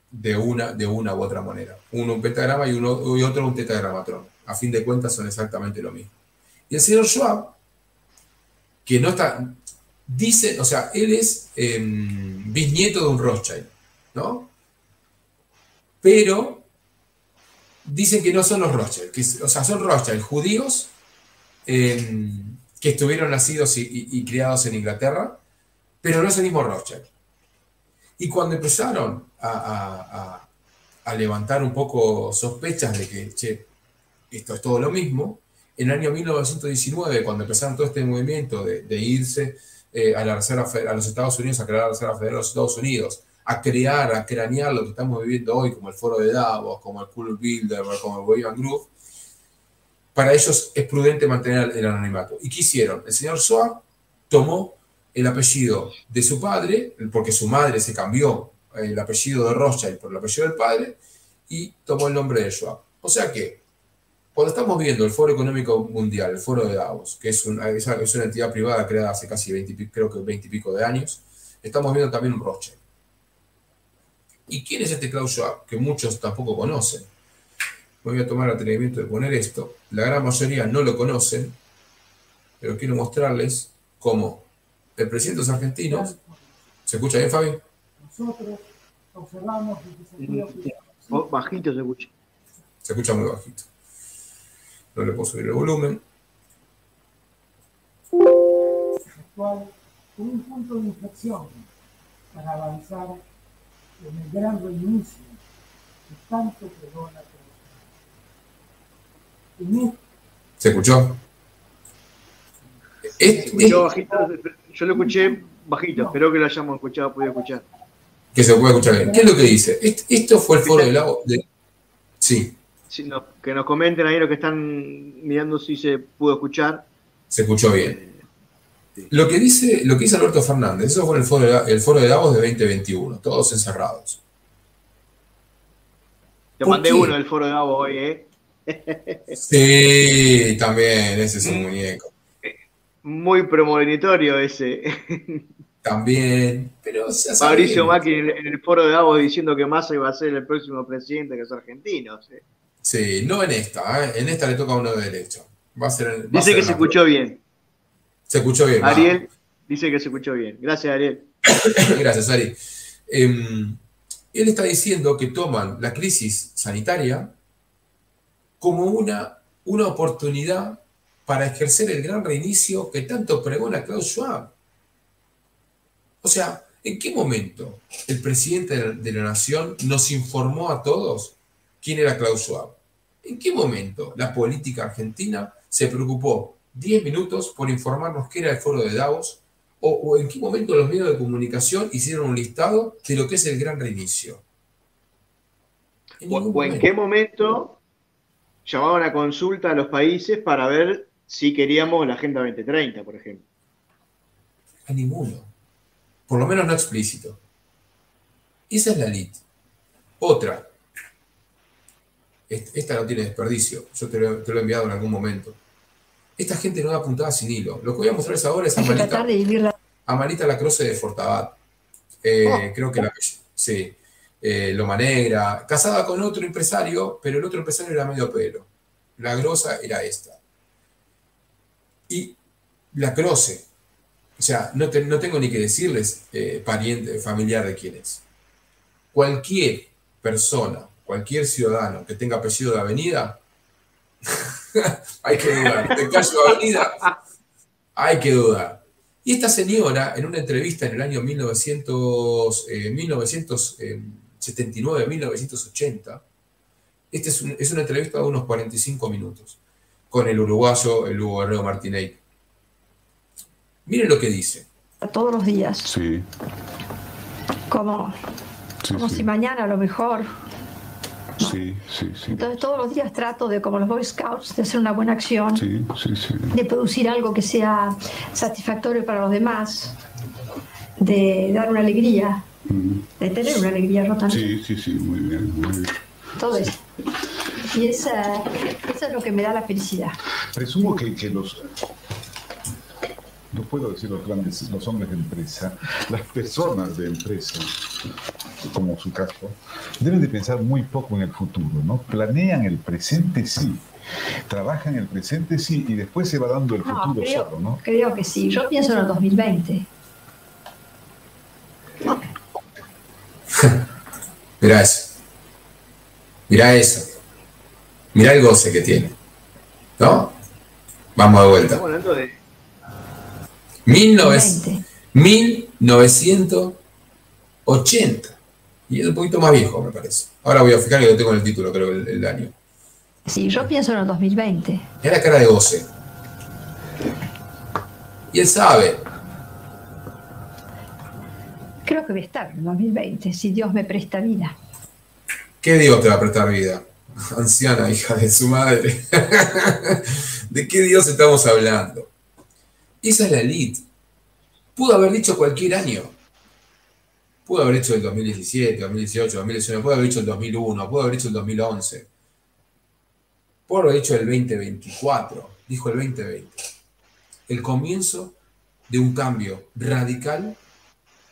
De una, de una u otra manera. Uno un pentagrama y, uno, y otro un tetragramatrón. A fin de cuentas son exactamente lo mismo. Y el señor Schwab, que no está, Dice, o sea, él es em, bisnieto de un Rothschild, ¿no? Pero dicen que no son los Rothschild, que, o sea, son Rothschild judíos em, que estuvieron nacidos y, criados en Inglaterra, pero no es el mismo Rothschild. Y cuando empezaron a, levantar un poco sospechas de que, esto es todo lo mismo, en el año 1919, cuando empezaron todo este movimiento de irse eh, a, a los Estados Unidos, a crear la Reserva Federal de los Estados Unidos, a crear, a cranear lo que estamos viviendo hoy, como el Foro de Davos, como el Cool Builder, como el Wave Group, para ellos es prudente mantener el anonimato. ¿Y qué hicieron? El señor Schwab tomó el apellido de su padre, porque su madre se cambió el apellido de Rothschild por el apellido del padre, y tomó el nombre de Schwab. O sea que cuando estamos viendo el Foro Económico Mundial, el Foro de Davos, que es una, entidad privada creada hace casi 20, creo que 20 y pico de años, estamos viendo también un Rothschild. ¿Y quién es este Klaus Schwab? Que muchos tampoco conocen. Voy a tomar el atrevimiento de poner esto. La gran mayoría no lo conocen, pero quiero mostrarles cómo de los argentinos. ¿Se escucha bien, Fabi? Nosotros observamos Bajito se escucha. Se escucha muy bajito. No le puedo subir el volumen. Actual, un punto de inflexión para avanzar en el gran reinicio que tanto perdona ¿Se escuchó? escuchó bajito, yo lo escuché bajito, espero que lo hayamos escuchado, podido escuchar. Que se puede escuchar bien. ¿Qué es lo que dice? Esto fue el foro del lago. De... Sí. que nos comenten ahí lo que están mirando si se pudo escuchar. Se escuchó bien. Eh, lo que dice, lo que dice Alberto Fernández, eso fue el foro, el foro de Davos de 2021, todos encerrados. Te mandé uno del foro de Davos hoy, ¿eh? Sí, también, ese es un muñeco. Muy premonitorio ese. También, pero Mauricio Macri en el foro de Davos diciendo que Massa iba a ser el próximo presidente que es argentino. Sí, no en esta, ¿eh? en esta le toca a uno de derecho. Va a ser, dice que se escuchó bien. Se escuchó bien. Ariel dice que se escuchó bien. Gracias, Ariel. Gracias, Ari. Em, él está diciendo que toman la crisis sanitaria como una, una oportunidad para ejercer el gran reinicio que tanto pregona Klaus Schwab. O sea, ¿en qué momento el presidente de la nación nos informó a todos quién era Klaus Schwab? ¿En qué momento la política argentina se preocupó 10 minutos por informarnos qué era el foro de Davos? ¿O, en qué momento los medios de comunicación hicieron un listado de lo que es el gran reinicio? o en qué momento llamaban a consulta a los países para ver si queríamos la Agenda 2030, por ejemplo. A ninguno. Por lo menos no explícito. Esa es la LIT. Otra. Esta no tiene desperdicio. Yo te lo, he enviado en algún momento. Esta gente no da puntada sin hilo. Lo que voy a mostrarles ahora es a Marita, a Marita Lacroce de Fortabat. Eh, oh. Creo que la... Sí. Eh, Loma Negra. Casada con otro empresario, pero el otro empresario era medio pelo. La grosa era esta y la Croce. O sea, no, tengo ni que decirles eh, pariente, familiar de quién es. Cualquier persona, cualquier ciudadano que tenga apellido de avenida, hay que dudar. De avenida, hay que dudar. Y esta señora, en una entrevista en el año 1900, 1979, 1980, esta es, es, una entrevista de unos 45 minutos con el uruguayo, el Hugo Guerrero Martinez. Miren lo que dice. Todos los días. Sí. Como, como si mañana a lo mejor. Sí, sí, sí. Entonces todos los días trato de, como los Boy Scouts, de hacer una buena acción, sí, sí, sí. de producir algo que sea satisfactorio para los demás, de dar una alegría, de tener una alegría rota. Sí, sí, sí, muy bien, muy bien. Todo eso. Y esa, es lo que me da la felicidad. Presumo que, que los no puedo decir los grandes, los hombres de empresa, las personas de empresa, como su caso, deben de pensar muy poco en el futuro, ¿no? Planean el presente sí, trabajan el presente sí, y después se va dando el futuro solo, ¿no? Creo que sí, yo pienso en el 2020. Mirá eso. Mirá eso. Mirá el goce que tiene. ¿No? Vamos de vuelta. Estamos hablando de... 1980. Y es un poquito más viejo, me parece. Ahora voy a fijar que lo tengo en el título, creo, el, el año. Sí, yo pienso en el 2020. Es la cara de goce. Y él sabe. Creo que voy a estar en el 2020, si Dios me presta vida. ¿Qué Dios te va a prestar vida? anciana hija de su madre. ¿De qué Dios estamos hablando? Esa es la elite. Pudo haber dicho cualquier año. Pudo haber hecho el 2017, 2018, 2019, pudo haber dicho el 2001, pudo haber dicho el 2011. Pudo haber dicho el 2024, dijo el 2020. El comienzo de un cambio radical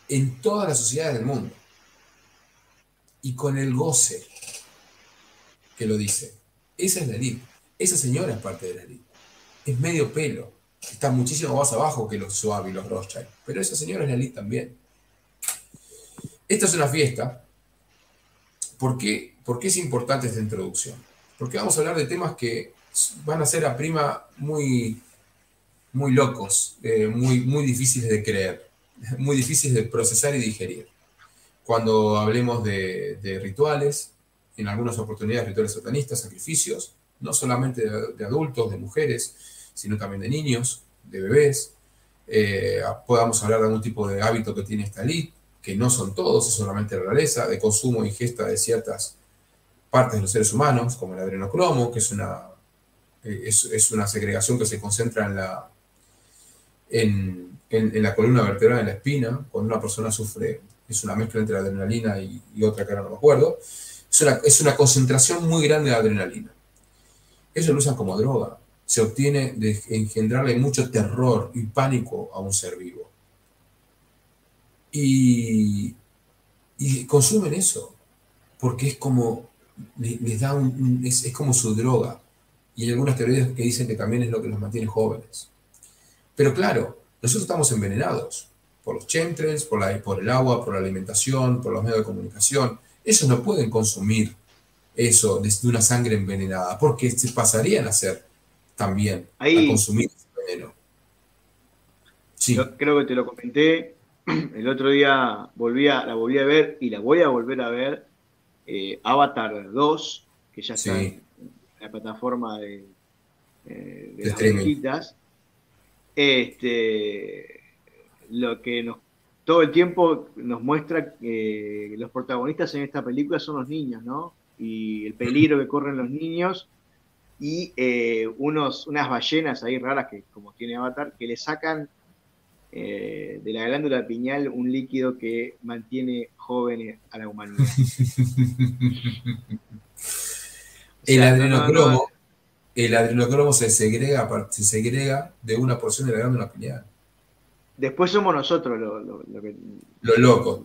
en todas las sociedades del mundo. Y con el goce que lo dice. Esa es la elite. Esa señora es parte de la elite. Es medio pelo. Está muchísimo más abajo que los Suave y los Rothschild. Pero esa señora es la elite también. Esta es una fiesta. ¿Por qué, es importante esta introducción? Porque vamos a hablar de temas que van a ser a prima muy, muy locos, eh, muy, muy difíciles de creer, muy difíciles de procesar y digerir. Cuando hablemos de, de rituales, en algunas oportunidades rituales satanistas, sacrificios, no solamente de, adultos, de mujeres, sino también de niños, de bebés. Eh, podamos hablar de algún tipo de hábito que tiene esta elite, que no son todos, es solamente la realeza, de consumo e ingesta de ciertas partes de los seres humanos, como el adrenocromo, que es una, eh, es, una segregación que se concentra en la, en, la columna vertebral, en la espina, cuando una persona sufre, es una mezcla entre adrenalina y, otra que ahora no me acuerdo, es una, es una concentración muy grande de adrenalina. Ellos lo usan como droga. Se obtiene de engendrarle mucho terror y pánico a un ser vivo. Y, y consumen eso, porque es como, les da un, es, como su droga. Y hay algunas teorías que dicen que también es lo que los mantiene jóvenes. Pero claro, nosotros estamos envenenados por los chemtrails, por, la, por el agua, por la alimentación, por los medios de comunicación. Ellos no pueden consumir eso de una sangre envenenada, porque se pasarían a hacer también Ahí, a consumir ese veneno. Sí. Yo creo que te lo comenté. El otro día volví a, la volví a ver y la voy a volver a ver. Eh, Avatar 2, que ya está en la plataforma de, eh, de, de las Este, lo que nos todo el tiempo nos muestra que los protagonistas en esta película son los niños, ¿no? y el peligro que corren los niños y eh, unos, unas ballenas ahí raras que como tiene Avatar que le sacan eh, de la glándula piñal un líquido que mantiene jóvenes a la humanidad. el adrenocromo, el adrenocromo se segrega, se segrega de una porción de la glándula piñal. Después somos nosotros lo, lo, Los locos.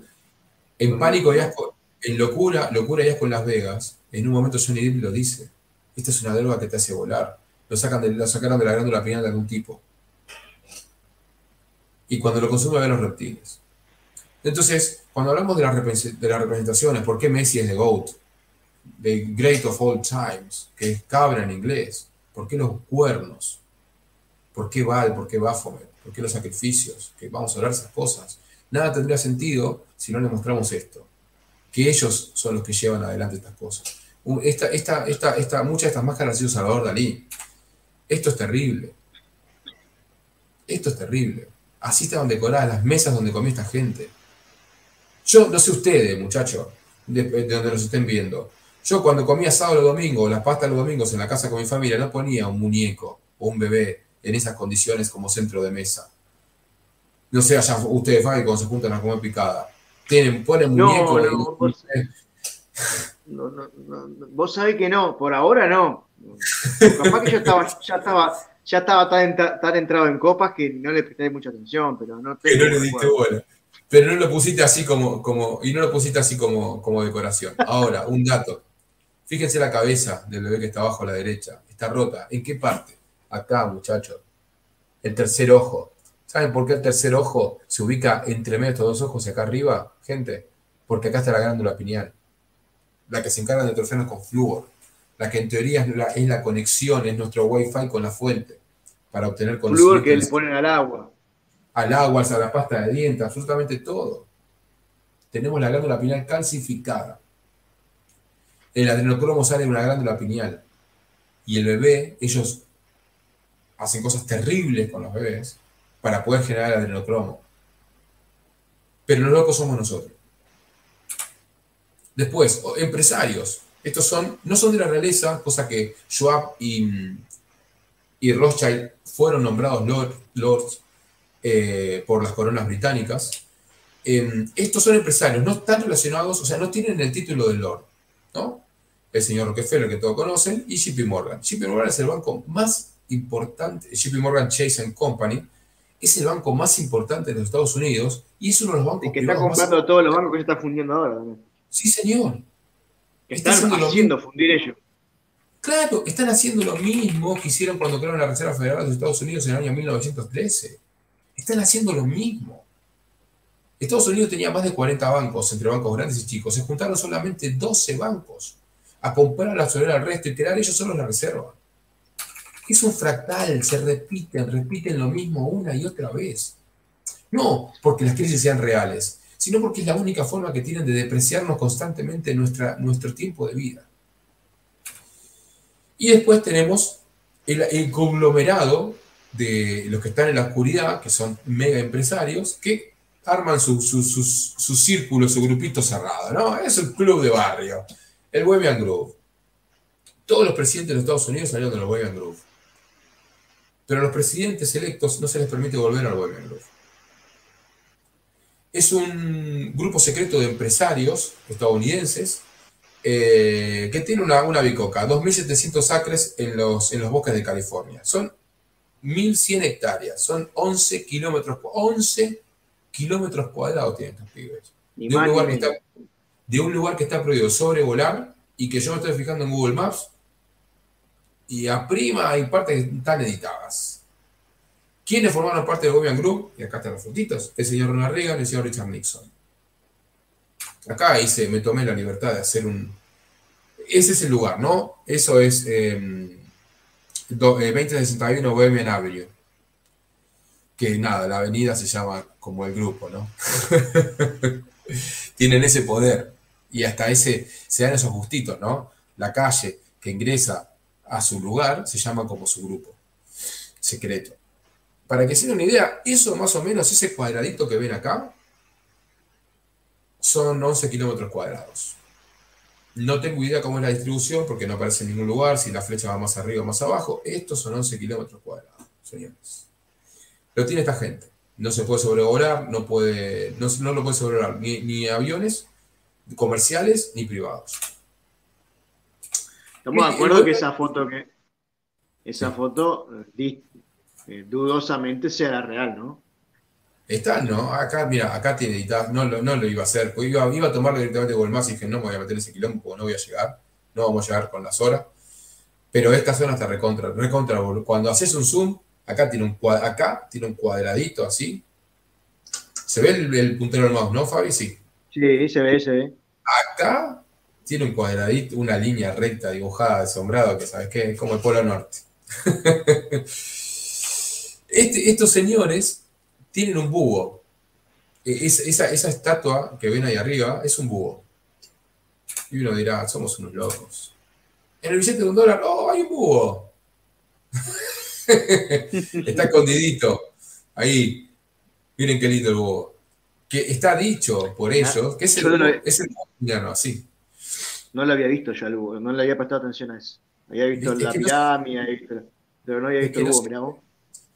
En pánico y asco, en Locura, Locura y Asco en Las Vegas, en un momento Johnny Depp lo dice. Esta es una droga que te hace volar. Lo, sacan de, lo sacaron de la glándula pineal de algún tipo. Y cuando lo consume ven los reptiles. Entonces, cuando hablamos de, de las representaciones, ¿por qué Messi es de GOAT? De Great of All Times, que es cabra en inglés. ¿Por qué los cuernos? ¿Por qué Val? ¿Por qué Baphomet? ¿Por qué los sacrificios? Que vamos a hablar de esas cosas. Nada tendría sentido si no le mostramos esto que ellos son los que llevan adelante estas cosas. Esta, esta, esta, esta, muchas de estas máscaras han sido Salvador Dalí. Esto es terrible. Esto es terrible. Así estaban decoradas las mesas donde comía esta gente. Yo, no sé ustedes, muchachos, de, donde nos estén viendo. Yo cuando comía sábado o domingo, las pastas los domingos en la casa con mi familia, no ponía un muñeco o un bebé en esas condiciones como centro de mesa. No sé, allá ustedes, Fabi, cuando se juntan a comer picada tienen, ponen muñecos. No, no, no, vos, sabés que no, por ahora no. Capaz que yo estaba, ya estaba, ya estaba tan, entrado en copas que no le presté mucha atención, pero no te. Pero le diste bola. Pero no lo pusiste así como, como, y no lo pusiste así como, como decoración. Ahora, un dato. Fíjense la cabeza del bebé que está abajo a la derecha. Está rota. ¿En qué parte? Acá, muchachos. El tercer ojo. ¿Saben por qué el tercer ojo se ubica entre medio de estos dos ojos y acá arriba, gente? Porque acá está la glándula pineal, la que se encarga de trofeos con flúor, la que en teoría es la, es la conexión, es nuestro wifi con la fuente, para obtener Flúor que le ponen al agua. Al agua, a la pasta de dientes, absolutamente todo. Tenemos la glándula pineal calcificada. El adrenocromo sale de una glándula pineal. Y el bebé, ellos hacen cosas terribles con los bebés, para poder generar adrenocromo. Pero los locos somos nosotros. Después, empresarios. Estos son, no son de la realeza, cosa que Schwab y, y Rothschild fueron nombrados lords eh, por las coronas británicas. Em, estos son empresarios, no están relacionados, o sea, no tienen el título de lord, ¿no? El señor Rockefeller, que todos conocen, y JP Morgan. JP Morgan es el banco más importante, JP Morgan Chase Company, es el banco más importante de los Estados Unidos y es uno de los bancos que está comprando todos los bancos que se está fundiendo ahora. Sí, señor. Que están haciendo, fundir ellos. Claro, están haciendo lo mismo que hicieron cuando crearon la Reserva Federal de los Estados Unidos en el año 1913. Están haciendo lo mismo. Estados Unidos tenía más de 40 bancos, entre bancos grandes y chicos. Se juntaron solamente 12 bancos a comprar la soberanía al resto y crear ellos solo la reserva. Es un fractal, se repiten, repiten lo mismo una y otra vez. No porque las crisis sean reales, sino porque es la única forma que tienen de depreciarnos constantemente nuestra, nuestro tiempo de vida. Y después tenemos el, conglomerado de los que están en la oscuridad, que son mega empresarios, que arman su, su, su, su círculo, su grupito cerrado, ¿no? Es el club de barrio. El Bohemian Grove. Todos los presidentes de los Estados Unidos salieron del Bohemian Grove. Pero a los presidentes electos no se les permite volver al Bohemian Grove. Es un grupo secreto de empresarios estadounidenses eh, que tiene una, una bicoca, 2.700 acres en los, en los bosques de California. Son 1.100 hectáreas, son 11 kilómetros, 11 kilómetros cuadrados tienen estos pibes. De un, lugar que está, de un lugar que está prohibido sobrevolar y que yo me estoy fijando en Google Maps y a prima hay partes que están editadas. ¿Quiénes formaron parte del Bohemian Group? Y acá están los fotitos. El señor Ronald Reagan y el señor Richard Nixon. Acá hice, me tomé la libertad de hacer un... Ese es el lugar, ¿no? Eso es eh, 2061 Bohemian Avenue. Que nada, la avenida se llama como el grupo, ¿no? Tienen ese poder y hasta ese, se dan esos gustitos, ¿no? La calle que ingresa a su lugar se llama como su grupo secreto. Para que se den una idea, eso más o menos, ese cuadradito que ven acá, son 11 kilómetros cuadrados. No tengo idea cómo es la distribución porque no aparece en ningún lugar, si la flecha va más arriba o más abajo. Estos son 11 kilómetros cuadrados, señores. Lo tiene esta gente. No se puede sobrevolar, no, puede, no, no lo puede sobrevolar ni, ni aviones comerciales ni privados. Estamos de acuerdo que esa foto que esa foto eh, dudosamente sea la real, ¿no? Está, no, acá, mira, acá tiene editado, no, lo- no lo iba a hacer, porque iba, iba a tomarlo directamente con el más y dije, no me voy a meter ese quilombo, porque no voy a llegar, no vamos a llegar con las horas. Pero esta zona está recontra, recontra. Cuando haces un zoom, acá tiene un, acá tiene un cuadradito así. ¿Se ve el, el puntero del mouse, no, Fabi? Sí. Sí, se ve, se ve. Acá tiene un cuadradito, una línea recta dibujada de sombrado, que sabes qué, como el Polo Norte. Este- estos señores tienen un búho. E- es- esa, esa estatua que ven ahí arriba es un búho. Y uno dirá, somos unos locos. En el billete de un dólar, ¡oh, hay un búho! está escondidito. Ahí. Miren qué lindo el búho. Que está dicho por ellos, que es el es el búho así. No lo había visto yo al búho, no le había prestado atención a eso. Había visto la pirámide, había visto- pero no había visto el se- mirá vos.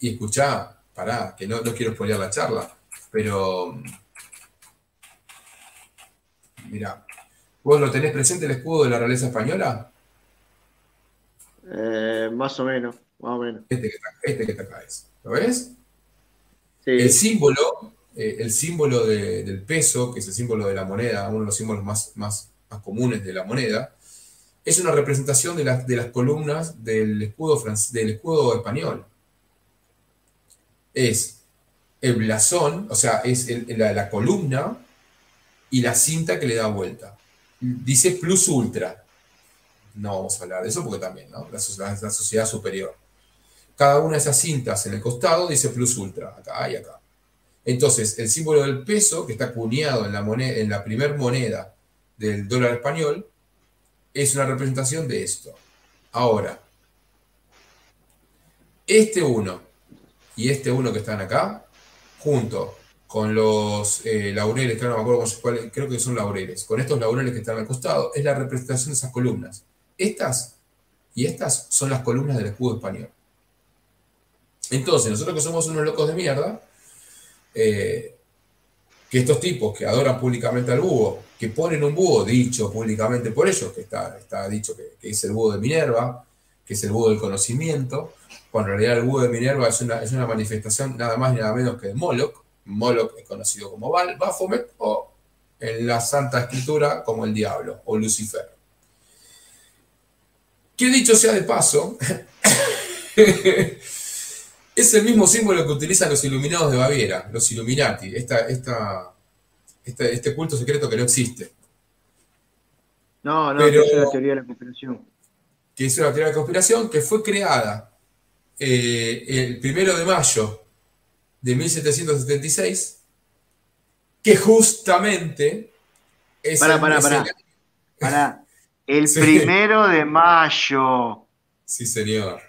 Y escuchá, pará, que no, no quiero spoilear la charla, pero. Mira, ¿vos lo tenés presente el escudo de la realeza española? Eh, más o menos, más o menos. Este que está, este que está acá es. ¿Lo ves? Sí, El símbolo, eh, el símbolo de- del peso, que es el símbolo de la moneda, uno de los símbolos más, más, comunes de la moneda, es una representación de las, de las columnas del escudo, del escudo español. Es el blasón, o sea, es la, columna y la cinta que le da vuelta. Dice plus ultra. No vamos a hablar de eso porque también, ¿no? La- la sociedad superior. Cada una de esas cintas en el costado dice plus ultra, acá y acá. Entonces, el símbolo del peso, que está cuñado en la, moneda, en la primer moneda del dólar español, es una representación de esto. Ahora, este uno y este uno que están acá, junto con los eh, laureles, que no me acuerdo cómo se- cuál- creo que son laureles, con estos laureles que están al costado, es la representación de esas columnas. Estas y estas son las columnas del escudo español. Entonces, nosotros que somos unos locos de mierda, eh, que estos tipos que adoran públicamente al búho, que ponen un búho dicho públicamente por ellos, que está, está dicho que, es el búho de Minerva, que es el búho del conocimiento, cuando en realidad el búho de Minerva es una, es una manifestación nada más y nada menos que de Moloch. Moloch es conocido como Baal, o en la Santa Escritura como el diablo o Lucifer. Que dicho sea de paso, es el mismo símbolo que utilizan los iluminados de Baviera, los Illuminati, esta, esta, esta- este culto secreto que no existe, no, no, pero- que es la teoría de la conspiración. que es una teoría de conspiración que fue creada eh, el primero de mayo de 1776, que justamente es Pará, pará, pará. el- Pará, el Sí. primero de mayo. Sí, señor.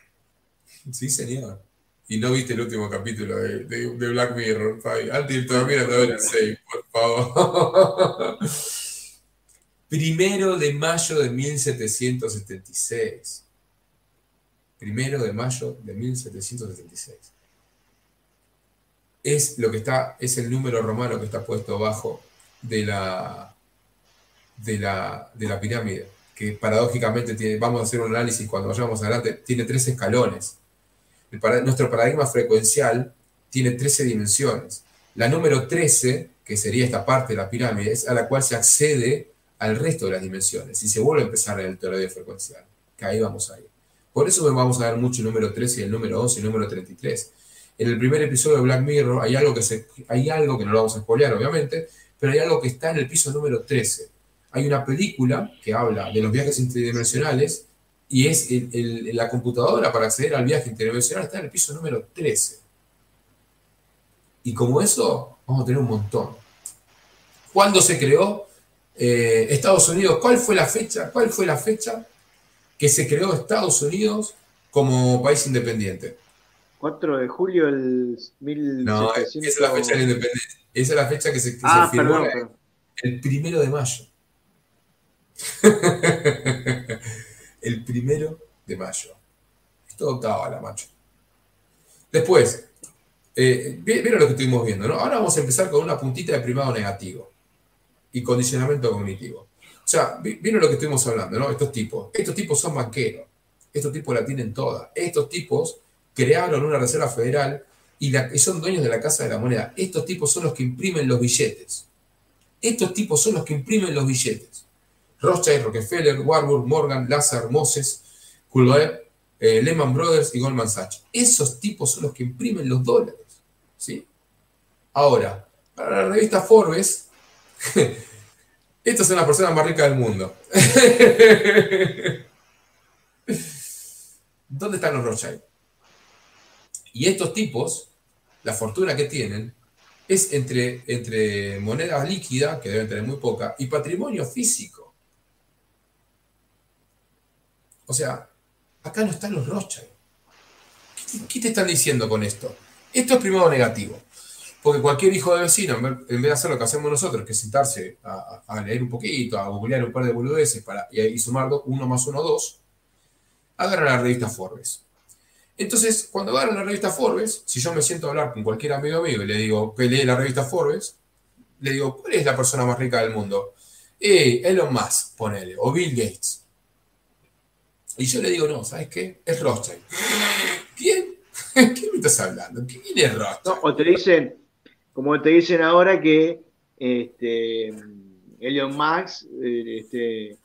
Sí, señor. Y no viste el último capítulo de, Black Mirror, Fabi. Antes de dormir a el 6, por favor. Primero de mayo de 1776. Primero de mayo de 1776. Es lo que está, es el número romano que está puesto abajo de la, de la, de la pirámide, que paradójicamente tiene, vamos a hacer un análisis cuando vayamos adelante, tiene tres escalones. Nuestro paradigma frecuencial tiene 13 dimensiones. La número 13, que sería esta parte de la pirámide, es a la cual se accede al resto de las dimensiones y se vuelve a empezar el teoría frecuencial, que ahí vamos a ir. Por eso vamos a ver mucho el número 13 y el número 11 y el número 33. En el primer episodio de Black Mirror hay algo que, se, hay algo que no lo vamos a spoilear, obviamente, pero hay algo que está en el piso número 13. Hay una película que habla de los viajes interdimensionales y es la computadora para acceder al viaje interdimensional está en el piso número 13. Y como eso, vamos a tener un montón. ¿Cuándo se creó eh, Estados Unidos? ¿Cuál fue la fecha? ¿Cuál fue la fecha que se creó Estados Unidos como país independiente? 4 de julio del 1700. No, esa es la fecha de la independencia. Esa es la fecha que se, ah, firmó el primero de mayo. el primero de mayo. Es todo la macho. Después, eh, vieron lo que estuvimos viendo, ¿no? Ahora vamos a empezar con una puntita de primado negativo y condicionamiento cognitivo. O sea, vieron lo que estuvimos hablando, ¿no? Estos tipos. Estos tipos son banqueros. Estos tipos la tienen toda. Estos tipos crearon una reserva federal y, son dueños de la Casa de la Moneda. Estos tipos son los que imprimen los billetes. Estos tipos son los que imprimen los billetes. Rothschild, Rockefeller, Warburg, Morgan, Lazar, Moses, Kulwer, eh, Lehman Brothers y Goldman Sachs. Esos tipos son los que imprimen los dólares. ¿sí? Ahora, para la revista Forbes, estas son las personas más ricas del mundo. ¿Dónde están los Rothschild? Y estos tipos, la fortuna que tienen, es entre, entre moneda líquida, que deben tener muy poca, y patrimonio físico. O sea, acá no están los Rothschild. ¿Qué te, están diciendo con esto? Esto es primero negativo. Porque cualquier hijo de vecino, en vez de hacer lo que hacemos nosotros, que es sentarse a, leer un poquito, a googlear un par de boludeces para, y, y sumar uno más uno, dos, agarra la revista Forbes. Entonces, cuando agarran la revista Forbes, si yo me siento a hablar con cualquier amigo mío y le digo que lee la revista Forbes, le digo, ¿cuál es la persona más rica del mundo? Eh, Elon Musk, ponele, o Bill Gates. Y yo le digo, no, ¿sabes qué? Es Rothschild. ¿Quién? ¿Qué me estás hablando? ¿Quién es Rothschild? o te dicen, como te dicen ahora que este, Elon Musk eh, este,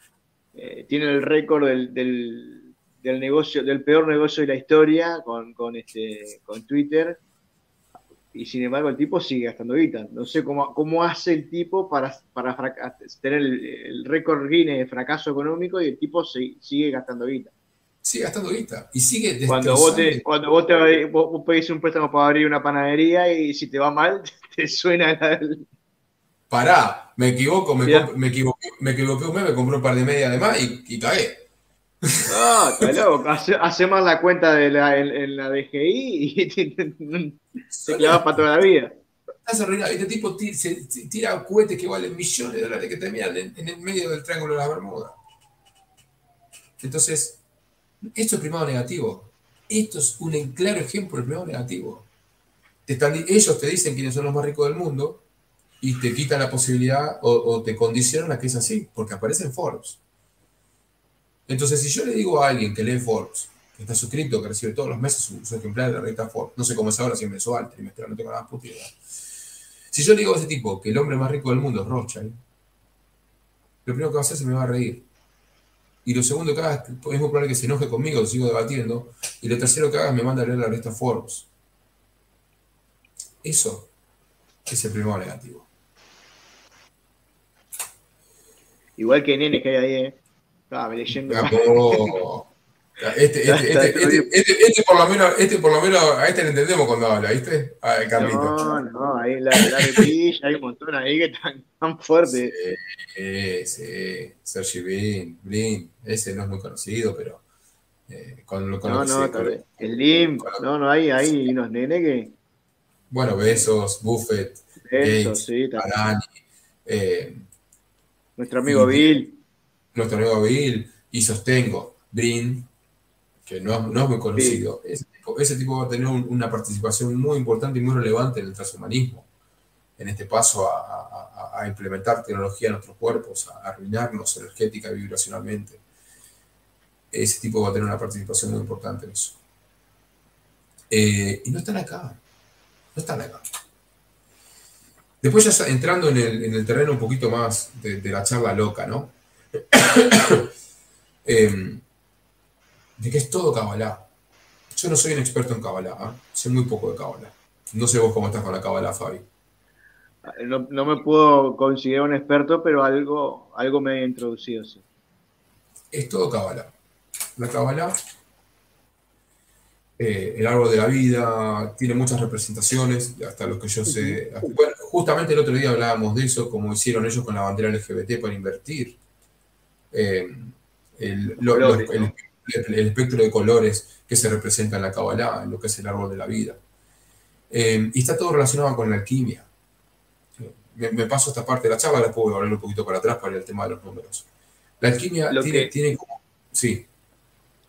eh, tiene el récord del del negocio, del peor negocio de la historia con, con, este, con Twitter. Y sin embargo el tipo sigue gastando guita. No sé cómo, cómo hace el tipo para, para tener el, récord Guinness de fracaso económico y el tipo sigue gastando guita. Sigue gastando guita. Y sigue cuando vos, te, cuando vos, te, vos, pedís un préstamo para abrir una panadería y si te va mal, te suena el... Pará, me equivoco, me, me, equivoqué, me equivoqué un mes, me compré un par de medias de más y, y cagué. No, está loco. Hace, más la cuenta de la, en, la DGI y te, clavas para toda la vida. Estás arruinado. Este tipo tira, tira cohetes que valen millones de dólares que terminan en, en el medio del triángulo de la Bermuda. Entonces, esto es primado negativo. Esto es un claro ejemplo de primado negativo. ellos te dicen quiénes son los más ricos del mundo y te quitan la posibilidad o, o te condicionan a que es así, porque aparece en Forbes. Entonces, si yo le digo a alguien que lee Forbes, que está suscrito, que recibe todos los meses su, ejemplar de la revista Forbes, no sé cómo es ahora, si es mensual, trimestral, no tengo nada puta idea. Si yo le digo a ese tipo que el hombre más rico del mundo es Rothschild, lo primero que va a hacer es me va a reír. Y lo segundo que haga es muy probable que se enoje conmigo, lo sigo debatiendo. Y lo tercero que haga es me manda a leer la revista Forbes. Eso es el primero negativo. Igual que nene que hay ahí, ¿eh? Estaba leyendo. Este, este, este, por lo menos, este por lo menos, a este le entendemos cuando habla, ¿viste? A Carlito. No, no, ahí la, la repilla, hay un montón ahí que están tan fuertes. Sí, sí, Sergi Blin, Blin, ese no es muy conocido, pero eh, con, con no, no, sé, el Lim, no, no, hay, hay unos nenes que. Bueno, Besos, Buffett, Besos, sí, Arani, eh, nuestro amigo Bill. Nuestro amigo Abiel, y sostengo, Brin, que no, es muy conocido, ese, tipo, va a tener una participación muy importante y muy relevante en el transhumanismo, en este paso a, implementar tecnología en nuestros cuerpos, a arruinarnos energética y vibracionalmente. Ese tipo va a tener una participación muy importante en eso. Eh, y no están acá, no están acá. Después ya entrando en el, terreno un poquito más de, la charla loca, ¿no? Em, de que es todo Kabbalah. Yo no soy un experto en Kabbalah, ¿ah? sé muy poco de Kabbalah. No sé vos cómo estás con la Kabbalah, Fabi. No, me puedo considerar un experto, pero algo, algo me he introducido, sí. Es todo Kabbalah. La Kabbalah eh, el árbol de la vida, tiene muchas representaciones, hasta lo que yo sé. Bueno, justamente el otro día hablábamos de eso, como hicieron ellos con la bandera LGBT para invertir eh, el, espectro de colores que se representa en la Kabbalah, en lo que es el árbol de la vida. Eh, y está todo relacionado con la alquimia. Me, paso esta parte de la charla, después voy a hablar un poquito para atrás para el tema de los números. La alquimia tiene, tiene como... Sí.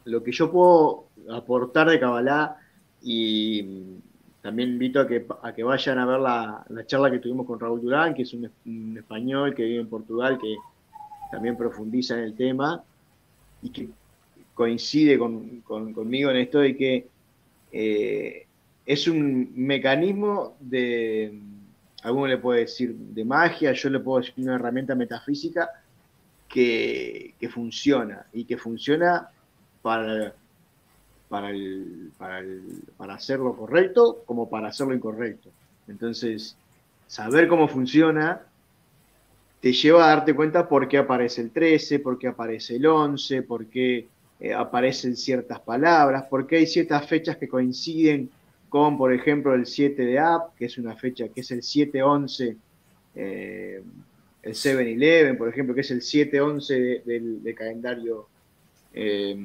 Lo que yo puedo aportar de Kabbalah y también invito a que, a que vayan a ver la, charla que tuvimos con Raúl Durán, que es un, español que vive en Portugal, que también profundiza en el tema y que coincide conmigo en esto de que eh, es un mecanismo de, alguno le puede decir de magia, yo le puedo decir una herramienta metafísica que, que funciona y que funciona para para, el, para, el, para hacerlo correcto como para hacerlo incorrecto. Entonces, saber cómo funciona te lleva a darte cuenta por qué aparece el 13, por qué aparece el 11, por qué eh, aparecen ciertas palabras, por qué hay ciertas fechas que coinciden con, por ejemplo, el 7 de Ab, que es una fecha que es el 7-11, eh, el 7-11, por ejemplo, que es el 7-11 del, calendario eh,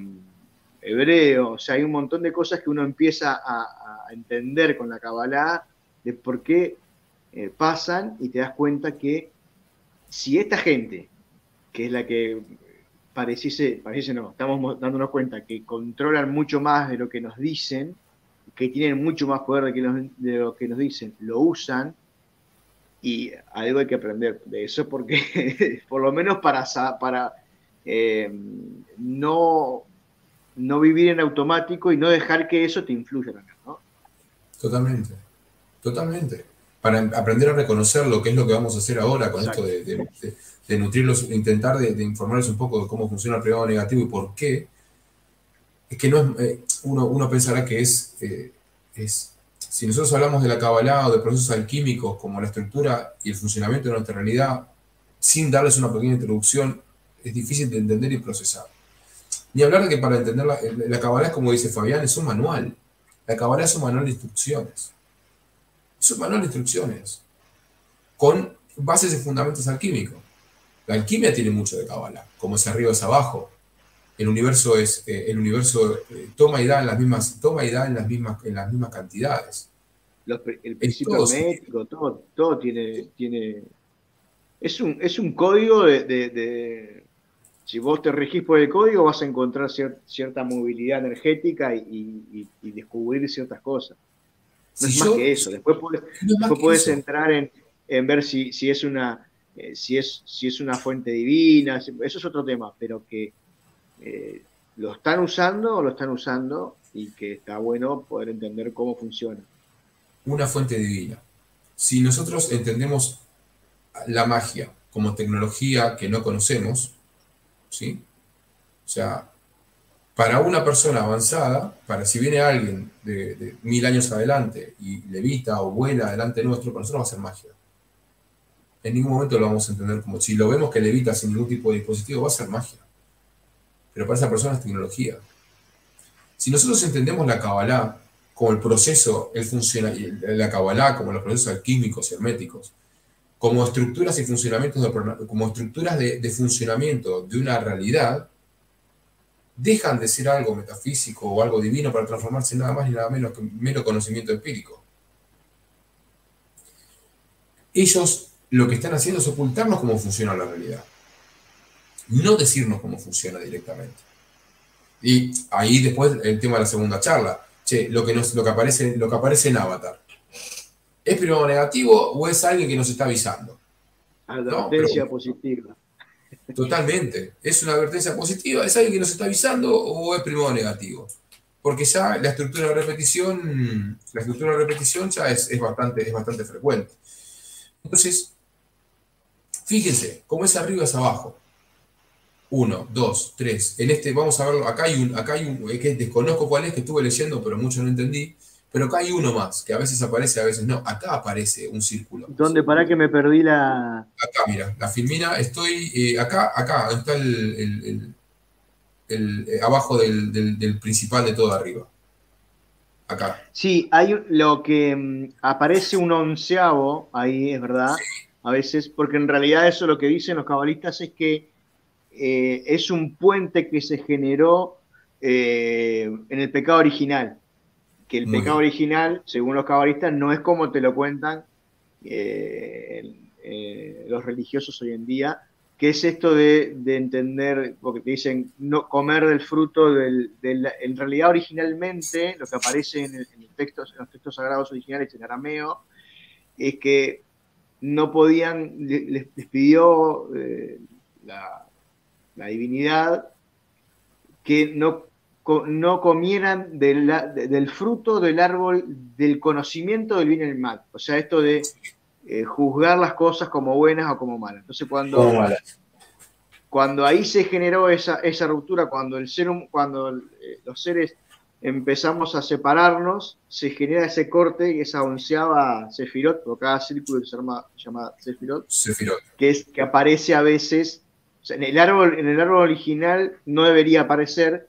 hebreo, o sea, hay un montón de cosas que uno empieza a, entender con la Kabbalah de por qué pasan y te das cuenta que si esta gente, que es la que pareciese, pareciese no, estamos dándonos cuenta que controlan mucho más de lo que nos dicen, que tienen mucho más poder de, lo que nos dicen, lo usan, y algo hay que aprender de eso porque por lo menos para, para eh, no no vivir en automático y no dejar que eso te influya ¿no? Totalmente, totalmente. Para aprender a reconocer lo que es lo que vamos a hacer ahora con esto de, nutrirlos, intentar de, informarles un poco de cómo funciona el privado negativo y por qué, es que no es, eh, uno, pensará que es, eh, es, si nosotros hablamos de la Kabbalah o de procesos alquímicos como la estructura y el funcionamiento de nuestra realidad, sin darles una pequeña introducción, es difícil de entender y procesar. Ni hablar de que para entender la, la como dice Fabián, es un manual. La Kabbalah es un manual de instrucciones. Es un manual de instrucciones. Con bases y fundamentos alquímicos. La alquimia tiene mucho de Kabbalah, como es arriba es abajo. El universo es, eh, el universo eh, toma y da en las mismas, toma y da en las mismas, en las mismas cantidades. el principio métrico, todo, todo tiene, tiene. Es un, es un código de si vos te regís por el código, vas a encontrar cierta movilidad energética y, descubrir ciertas cosas. No es más que eso. Después puedes, entrar en, ver si, es una, eh, si, es, si es una fuente divina. Eso es otro tema, pero que eh, lo están usando o lo están usando y que está bueno poder entender cómo funciona. Una fuente divina. Si nosotros entendemos la magia como tecnología que no conocemos, ¿sí? O sea, para una persona avanzada, para si viene alguien de, mil años adelante y levita o vuela delante nuestro, para nosotros va a ser magia. En ningún momento lo vamos a entender como si lo vemos que levita sin ningún tipo de dispositivo, va a ser magia. Pero para esa persona es tecnología. Si nosotros entendemos la Kabbalah como el proceso, el funciona, la Kabbalah como los procesos alquímicos y herméticos, como estructuras y funcionamientos de, como estructuras de, funcionamiento de una realidad, dejan de ser algo metafísico o algo divino para transformarse en nada más y nada menos que mero conocimiento empírico. Ellos lo que están haciendo es ocultarnos cómo funciona la realidad. no decirnos cómo funciona directamente. Y ahí después el tema de la segunda charla. Che, lo que, nos, lo que, aparece, lo que aparece en Avatar. ¿Es primero negativo o es alguien que nos está avisando? Advertencia positiva. Totalmente. ¿Es una advertencia positiva? ¿Es alguien que nos está avisando o es primero negativo? Porque ya la estructura de repetición, la estructura de repetición ya es, es, bastante, es bastante frecuente. Entonces, fíjense, cómo es arriba es abajo. Uno, dos, tres. En este, vamos a verlo, acá hay un, acá hay un, que desconozco cuál es, que estuve leyendo, pero mucho no entendí. Pero acá hay uno más, que a veces aparece, a veces no. Acá aparece un círculo. ¿Dónde? Para que me perdí la. Acá, mira, la filmina, estoy eh, acá, acá, está el, el, eh, abajo del, del, principal de todo arriba. Acá. Sí, hay lo que mm, aparece un onceavo ahí, es verdad, a veces, porque en realidad eso lo que dicen los cabalistas es que eh, es un puente que se generó en el pecado original. Que el pecado original, según los cabalistas, no es como te lo cuentan eh, los religiosos hoy en día, que es esto de, entender, porque te dicen, no comer del fruto del, En realidad, originalmente, lo que aparece en, el, texto, en los textos sagrados originales en arameo, es que no podían, les, pidió la, la divinidad, que no, no comieran del fruto del árbol del conocimiento del bien y el mal. O sea, esto de eh, juzgar las cosas como buenas o como malas. Entonces, cuando, cuando ahí se generó esa, esa ruptura, cuando, el ser, cuando eh, los seres empezamos a separarnos, se genera ese corte, esa onceava sefirot, por cada círculo se llama, se llama sefirot, Que, es, que aparece a veces en, el árbol, en el árbol original no debería aparecer,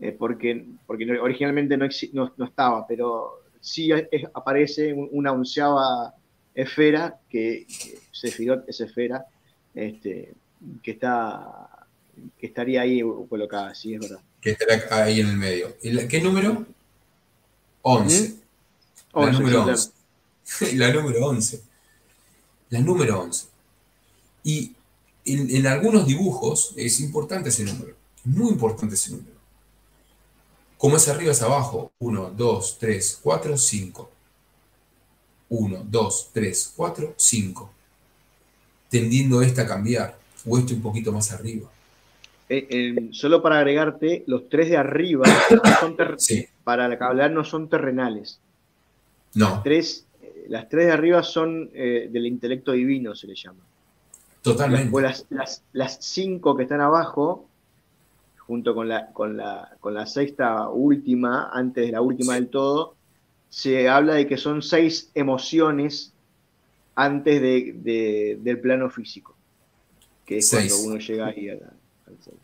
eh, porque, porque originalmente no, no, estaba, pero sí aparece una onceava esfera, que, que es esfera, este, que, está, que estaría ahí colocada, sí, es verdad. Que estará ahí en el medio. ¿Qué número? 11. ¿Mm? La número 11. la número 11. La número 11. Y en, algunos dibujos es importante ese número, muy importante ese número. Como es arriba es abajo, 1, 2, 3, 4, 5. 1, 2, 3, 4, 5. Tendiendo esta a cambiar, o este un poquito más arriba. Eh, solo para agregarte, los tres de arriba son para hablar no son terrenales. No. Las tres, eh, las tres de arriba son eh, del intelecto divino, se le llama. Totalmente. Las, las, cinco que están abajo, junto con la, con, la, con la sexta última, antes de la última del todo, se habla de que son seis emociones antes de, del plano físico, que es cuando uno llega ahí a la,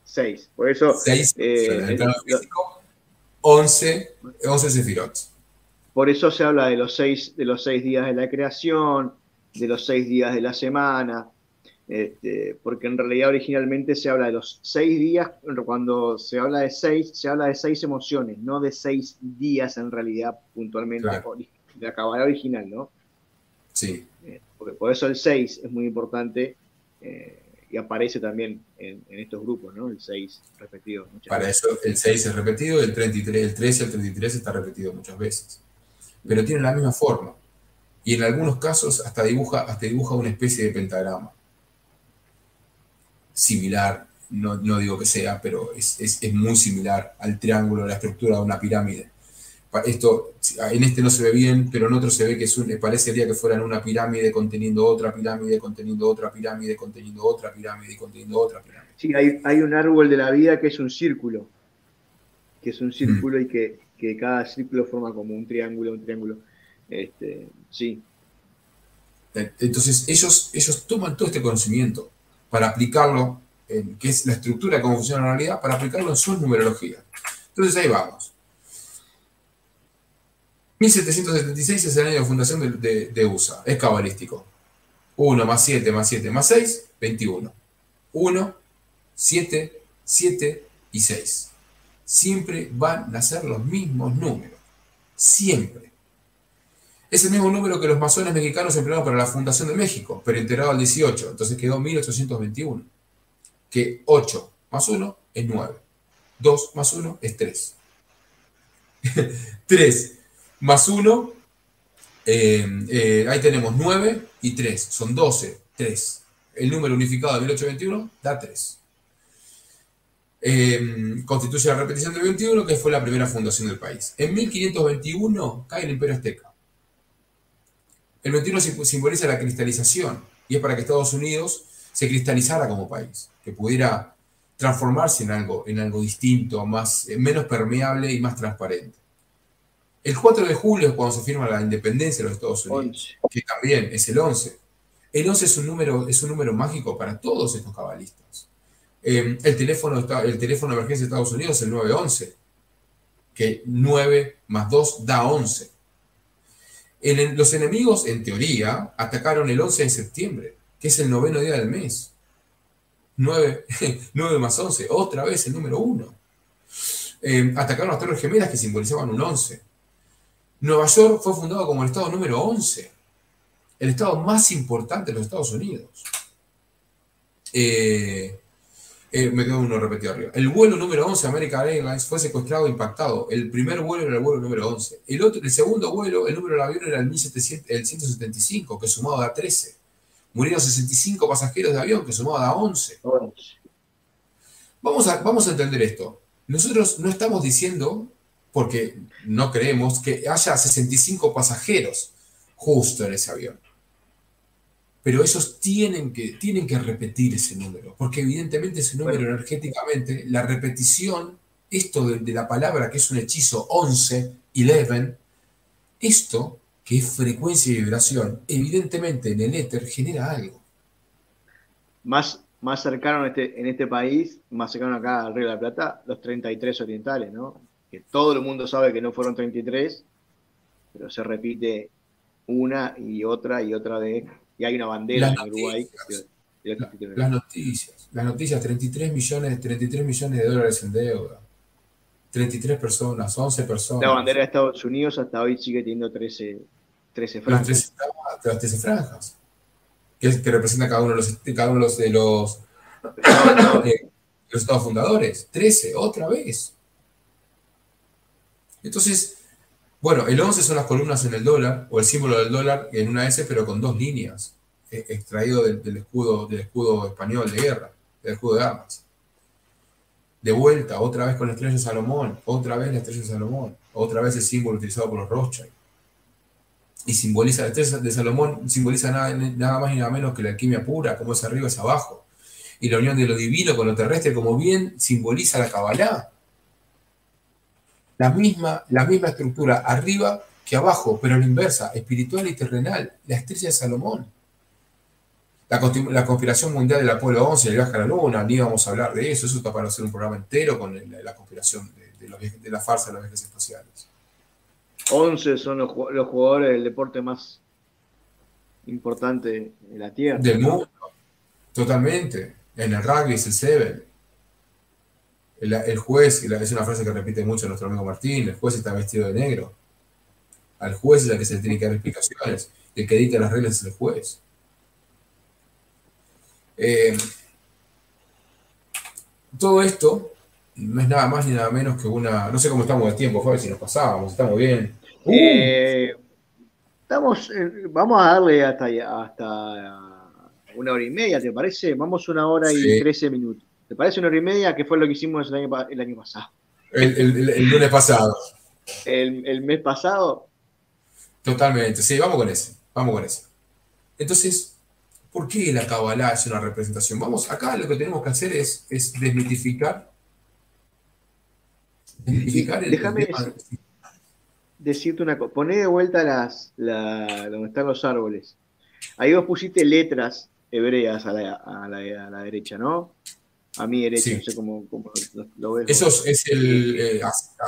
seis. Por eso... Seis, eh, el plano físico, once, once sefirots. Por eso se habla de los seis, de los seis días de la creación, de los seis días de la semana, este, porque en realidad originalmente se habla de los seis días, cuando se habla de seis, se habla de seis emociones, no de seis días en realidad puntualmente, de la cabala original, ¿no? Sí. Eh, porque por eso el seis es muy importante eh, y aparece también en, estos grupos, ¿no? El seis repetido. Para eso el seis es repetido, el 33, el 13, el 33 está repetido muchas veces. Pero tiene la misma forma. Y en algunos casos hasta dibuja, hasta dibuja una especie de pentagrama similar, no, digo que sea, pero es, muy similar al triángulo, la estructura de una pirámide. Esto, en este no se ve bien, pero en otro se ve que es un, parecería que fueran una pirámide conteniendo otra pirámide, conteniendo otra pirámide, conteniendo otra pirámide, conteniendo otra pirámide. Sí, hay, un árbol de la vida que es un círculo, que es un círculo y que, cada círculo forma como un triángulo, un triángulo. Este, sí. Entonces ellos, ellos toman todo este conocimiento para aplicarlo, en, que es la estructura de cómo funciona la realidad, para aplicarlo en su numerología. Entonces ahí vamos. 1776 es el año de fundación de, USA, es cabalístico. 1 más 7 más 7 más 6, 21. 1, 7, 7 y 6. Siempre van a ser los mismos números. Siempre. Es el mismo número que los masones mexicanos emplearon para la fundación de México, pero integrado al 18, entonces quedó 1821. que 8 más 1 es 9. 2 más 1 es 3. 3 más 1, eh, eh, ahí tenemos 9 y 3, son 12, 3. El número unificado de 1821 da 3. Eh, constituye la repetición del 21, que fue la primera fundación del país. En 1521 cae el Imperio Azteca. El 21 simboliza la cristalización y es para que Estados Unidos se cristalizara como país, que pudiera transformarse en algo, en algo distinto, más, menos permeable y más transparente. El 4 de julio es cuando se firma la independencia de los Estados Unidos, que también es el 11. El 11 es un número, es un número mágico para todos estos cabalistas. Eh, el, teléfono, el teléfono de emergencia de Estados Unidos es el 911, que 9 más 2 da 11. Los enemigos, en teoría, atacaron el 11 de septiembre, que es el noveno día del mes. 9, 9 más 11, otra vez el número 1. Eh, atacaron las Torres Gemelas que simbolizaban un 11. Nueva York fue fundado como el estado número 11, el estado más importante de los Estados Unidos. Eh, eh, me quedo uno repetido arriba. El vuelo número 11 American Airlines fue secuestrado e impactado. El primer vuelo era el vuelo número 11. El, otro, el segundo vuelo, el número del avión era el, 1700, el 175, que sumado a 13. Murieron 65 pasajeros de avión, que sumado a 11. Vamos a, vamos a entender esto. Nosotros no estamos diciendo, porque no creemos, que haya 65 pasajeros justo en ese avión pero esos tienen que, tienen que repetir ese número, porque evidentemente ese número energéticamente, la repetición, esto de, la palabra que es un hechizo 11, 11, esto que es frecuencia y vibración, evidentemente en el éter genera algo. Más, más cercano en este, en este país, más cercano acá al Río de la Plata, los 33 orientales, ¿no? Que todo el mundo sabe que no fueron 33, pero se repite una y otra y otra vez y hay una bandera en Uruguay. las noticias, las noticias, 33 millones, 33 millones de dólares en deuda. 33 personas, 11 personas. La bandera de Estados Unidos hasta hoy sigue teniendo 13, 13 franjas. Las 13, franjas. Que, que, representa cada uno de los, cada uno de los, eh, los estados fundadores. 13, otra vez. Entonces, bueno, el 11 son las columnas en el dólar, o el símbolo del dólar en una S, pero con dos líneas, eh, extraído del, escudo, del escudo español de guerra, del escudo de armas. De vuelta, otra vez con la estrella de Salomón, otra vez la estrella de Salomón, otra vez el símbolo utilizado por los Rothschild. Y simboliza, la estrella de Salomón simboliza nada, nada más y nada menos que la alquimia pura, como es arriba es abajo. Y la unión de lo divino con lo terrestre, como bien simboliza la Kabbalah la misma, la misma estructura arriba que abajo, pero la inversa, espiritual y terrenal, la estrella de Salomón. La, conspiración mundial del Apolo 11, el viaje a la luna, ni vamos a hablar de eso, eso está para hacer un programa entero con la, conspiración de, la farsa de los viajes espaciales. 11 son los, jugadores del deporte más importante de la Tierra. Del mundo, totalmente. En el rugby es el Seven. El, juez, es una frase que repite mucho nuestro amigo Martín, el juez está vestido de negro. Al juez es el que se le tiene que dar explicaciones. El que edita las reglas es el juez. Eh, todo esto no es nada más ni nada menos que una. No sé cómo estamos de tiempo, Fabi, si nos pasábamos, estamos bien. Eh, estamos, eh, vamos a darle hasta, hasta una hora y media, ¿te parece? Vamos una hora y trece minutos. ¿Te parece una hora y media? Que fue lo que hicimos el año, el año pasado. El, lunes pasado. El, mes pasado. Totalmente, sí, vamos con ese. Vamos con ese. Entonces, ¿por qué la Kabbalah es una representación? Vamos, acá lo que tenemos que hacer es, es desmitificar. desmitificar el, Déjame decirte una cosa. Poné de vuelta las, donde están los árboles. Ahí vos pusiste letras hebreas a la, a la derecha, ¿no? A mi derecha, no sé cómo, lo, ves. Eso es el. Eh,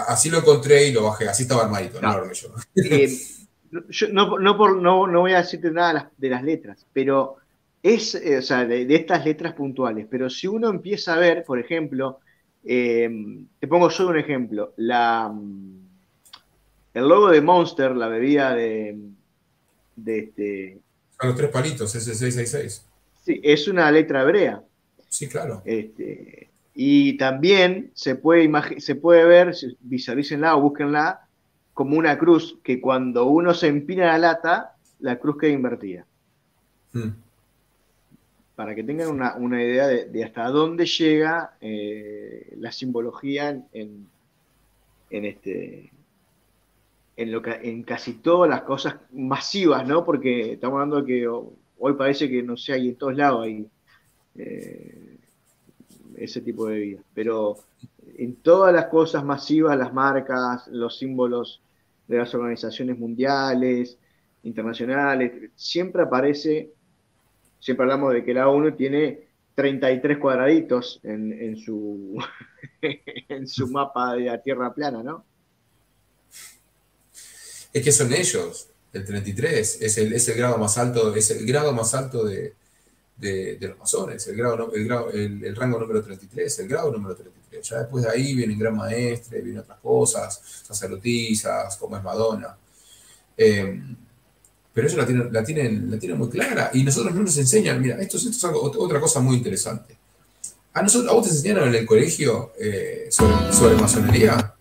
así lo encontré y lo bajé, así estaba armadito, no, no, yo. Eh, yo no, no, por, no, no voy a decirte nada de las, letras, pero es, eh, o sea, de, estas letras puntuales, pero si uno empieza a ver, por ejemplo, te pongo solo un ejemplo, la, el logo de Monster, la bebida de, de este... A los tres palitos, ese 666. Sí, es una letra hebrea. Sí, claro. Este, y también se puede, se puede ver, visualícenla o búsquenla, como una cruz, que cuando uno se empina la lata, la cruz queda invertida. Hmm. Para que tengan una, idea de, hasta dónde llega eh, la simbología en, en, este, en, lo que, en casi todas las cosas masivas, ¿no? Porque estamos hablando de que hoy parece que, no sé, hay en todos lados hay eh, ese tipo de vida. Pero en todas las cosas masivas, las marcas, los símbolos de las organizaciones mundiales, internacionales, siempre aparece, siempre hablamos de que la ONU tiene 33 cuadraditos en, en su, en su mapa de la Tierra plana, ¿no? Es que son ellos, el 33, es el, es el grado más alto, es el grado más alto de, de, los masones, el, grado, el, grado, el, rango número 33, el grado número 33. Ya después de ahí vienen gran maestre, vienen otras cosas, sacerdotisas, como es Madonna. Em, pero ellos la tienen, la, tienen, la tienen muy clara y nosotros no nos enseñan, mira, esto, es otra cosa muy interesante. ¿A, nosotros, ¿A vos te enseñaron en el colegio eh, sobre, sobre masonería?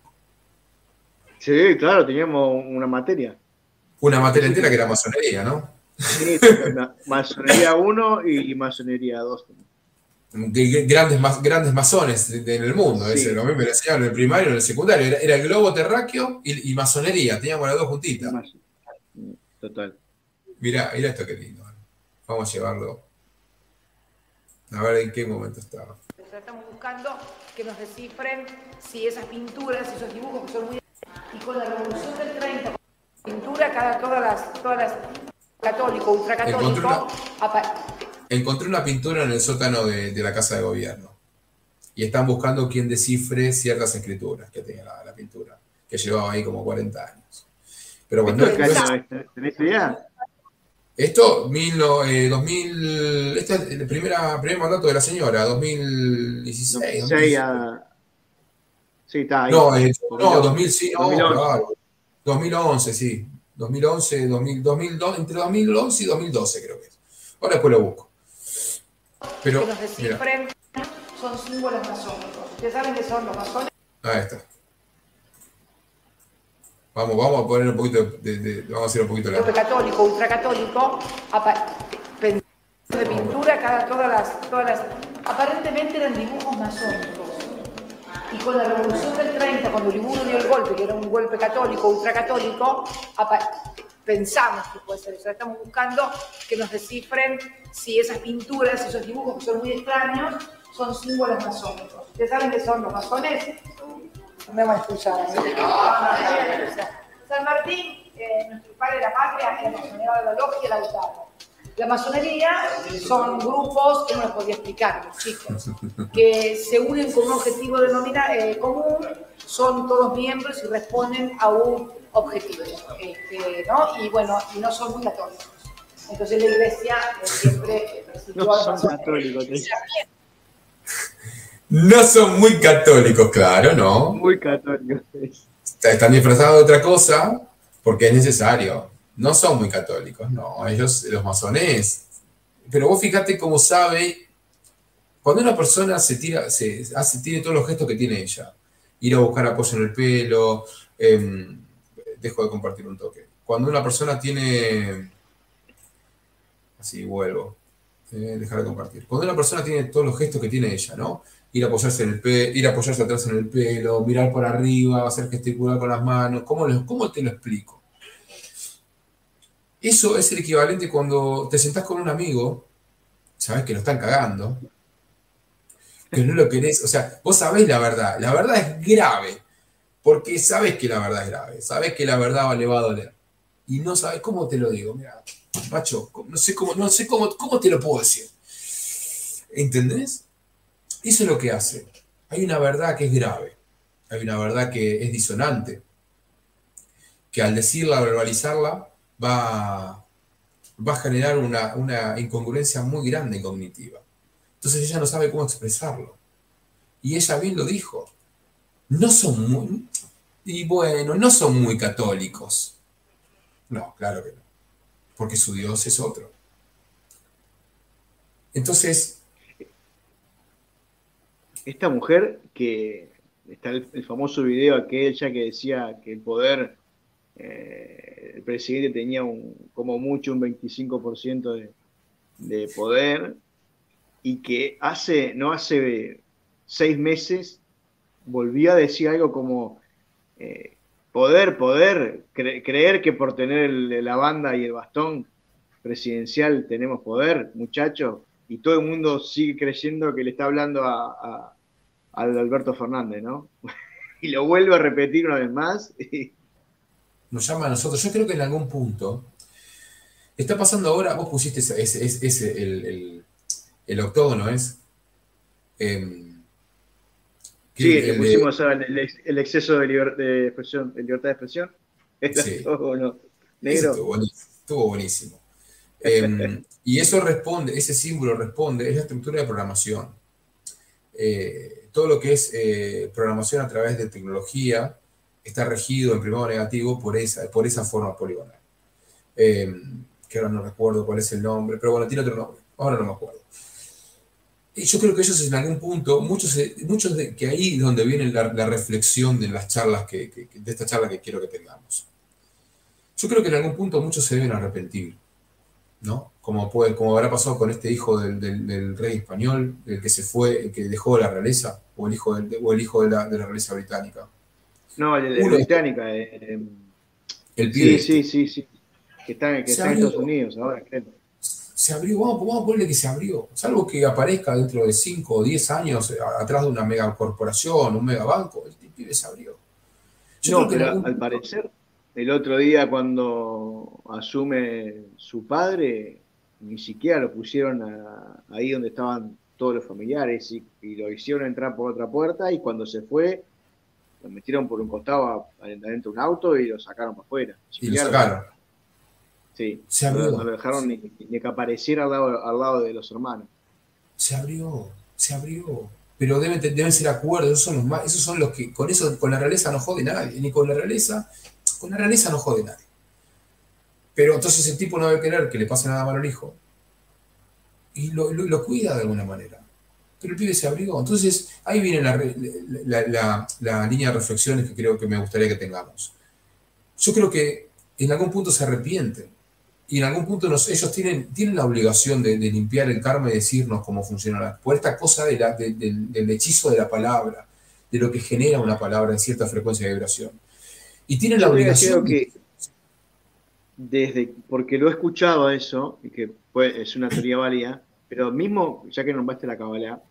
Sí, claro, teníamos una materia. Una materia entera que era masonería, ¿no? Sí, masonería 1 y, masonería 2. Grandes, grandes masones en el mundo, sí. lo mismo me enseñaron en el primario y en el secundario. Era, el globo terráqueo y, masonería, teníamos las dos juntitas. Total. Mirá, mirá esto que lindo. Vamos a llevarlo. A ver en qué momento estaba. Estamos buscando que nos descifren si esas pinturas, esos dibujos que son muy... Y con la revolución del 30, pintura, cada, todas las, todas las católico, ultracatólico. Encontré una, pintura en el sótano de, la Casa de Gobierno y están buscando quién descifre ciertas escrituras que tenía la, pintura, que llevaba ahí como 40 años. Pero bueno, ¿tenés idea? Esto, mil, eh, 2000, este es el primera, primer mandato de la señora, 2016. Sí, está ahí. No, eh, no 2000, sí, 2011. 2011, sí. 2011, 2002, entre 2011 y 2012 creo que es. Ahora después lo busco. Pero, que nos descifren son símbolos masónicos. ¿Ustedes saben qué son los masones? Ahí está. Vamos, vamos a poner un poquito de, de, vamos a hacer un poquito de católico, ultracatólico, de pintura, cada, todas las, todas las, aparentemente eran dibujos masónicos. Y con la revolución del 30, cuando Liburo dio el golpe, que era un golpe católico, ultracatólico, pensamos que puede ser eso. Estamos buscando que nos descifren si esas pinturas, esos dibujos que son muy extraños, son símbolos masónicos. ¿Ustedes saben qué son los masones? me van a expulsar. San Martín, eh, nuestro padre de la patria, el masonero de la logia, la Lautaro. La masonería son grupos, que no les podía explicar, los chicos, que se unen con un objetivo denominar, eh, común, son todos miembros y responden a un objetivo. Este, ¿no? Y bueno, y no son muy católicos. Entonces la iglesia eh, siempre no son católicos. No son muy católicos, claro, ¿no? Muy católicos. Están disfrazados de otra cosa porque es necesario no son muy católicos, no, ellos, los masones. Pero vos fíjate cómo sabe, cuando una persona se tira, se hace, tiene todos los gestos que tiene ella, ir a buscar apoyo en el pelo, em, dejo de compartir un toque. Cuando una persona tiene, así vuelvo, eh, dejar de compartir. Cuando una persona tiene todos los gestos que tiene ella, ¿no? Ir a apoyarse en el pelo, ir a apoyarse atrás en el pelo, mirar por arriba, hacer gesticular con las manos, ¿cómo, cómo te lo explico? Eso es el equivalente cuando te sentás con un amigo, sabes que lo están cagando, que no lo querés, o sea, vos sabés la verdad, la verdad es grave, porque sabes que la verdad es grave, sabes que la verdad le va a doler. Y no sabes cómo te lo digo, mira, macho, no sé cómo, no sé cómo, cómo te lo puedo decir. ¿Entendés? Eso es lo que hace. Hay una verdad que es grave, hay una verdad que es disonante, que al decirla, verbalizarla, va, va a generar una, incongruencia muy grande cognitiva. Entonces ella no sabe cómo expresarlo. Y ella bien lo dijo. No son muy, y bueno, no son muy católicos. No, claro que no. Porque su Dios es otro. Entonces, esta mujer que está el, famoso video aquel ya que decía que el poder, eh, el presidente tenía un, como mucho un 25% de, de poder y que hace, no hace seis meses volvió a decir algo como eh, poder, poder, creer que por tener la banda y el bastón presidencial tenemos poder, muchachos, y todo el mundo sigue creyendo que le está hablando a, Alberto Fernández, ¿no? y lo vuelve a repetir una vez más. Nos llama a nosotros. Yo creo que en algún punto está pasando ahora, vos pusiste ese, el, el, octógono, ¿es? Em, sí, le pusimos el, exceso de, de, expresión, de libertad de expresión. Sí. Negro. Estuvo buenísimo. Em, y eso responde, ese símbolo responde, es la estructura de programación. Eh, todo lo que es eh, programación a través de tecnología está regido en primero negativo por esa, por esa forma poligonal. Em, que ahora no recuerdo cuál es el nombre, pero bueno, tiene otro nombre, ahora no me acuerdo. Y yo creo que ellos en algún punto, muchos, muchos de que ahí es donde viene la, reflexión de las charlas que, de esta charla que quiero que tengamos. Yo creo que en algún punto muchos se deben arrepentir ¿no? Como, puede, como habrá pasado con este hijo del, rey español, el que se fue, el que dejó la realeza, o el hijo, o el hijo de, la, realeza británica. No, el de la británica. Eh, eh, el Sí, sí, sí, sí. Que está, que está en Estados Unidos ahora, creo. Se abrió, vamos, vamos a ponerle que se abrió. Salvo que aparezca dentro de 5 o 10 años eh, atrás de una mega corporación, un mega banco, el pibe se abrió. no, pero al parecer el otro día cuando asume su padre, ni siquiera lo pusieron ahí donde estaban todos los familiares y, lo hicieron entrar por otra puerta y cuando se fue, lo metieron por un costado adentro de un auto y lo sacaron para afuera. Y lo sacaron. Sí, se abrió. No, lo dejaron ni, que apareciera al lado, de los hermanos. Se abrió, se abrió pero deben, deben, ser acuerdos, esos son los más, esos son los que, con eso, con la realeza no jode nadie, ni con la realeza, con la realeza no jode nadie. Pero entonces el tipo no debe querer que le pase nada malo al hijo. Y lo, cuida de alguna manera. Pero el pibe se abrigó. Entonces ahí viene la, línea de reflexiones que creo que me gustaría que tengamos. Yo creo que en algún punto se arrepienten. Y en algún punto ellos tienen, tienen la obligación de, limpiar el karma y decirnos cómo funciona. Por esta cosa de del hechizo de la palabra, de lo que genera una palabra en cierta frecuencia de vibración. Y tiene la obligación. Que desde, porque lo he escuchado eso, y que es una teoría válida, pero mismo, ya que nombraste la Kabbalah,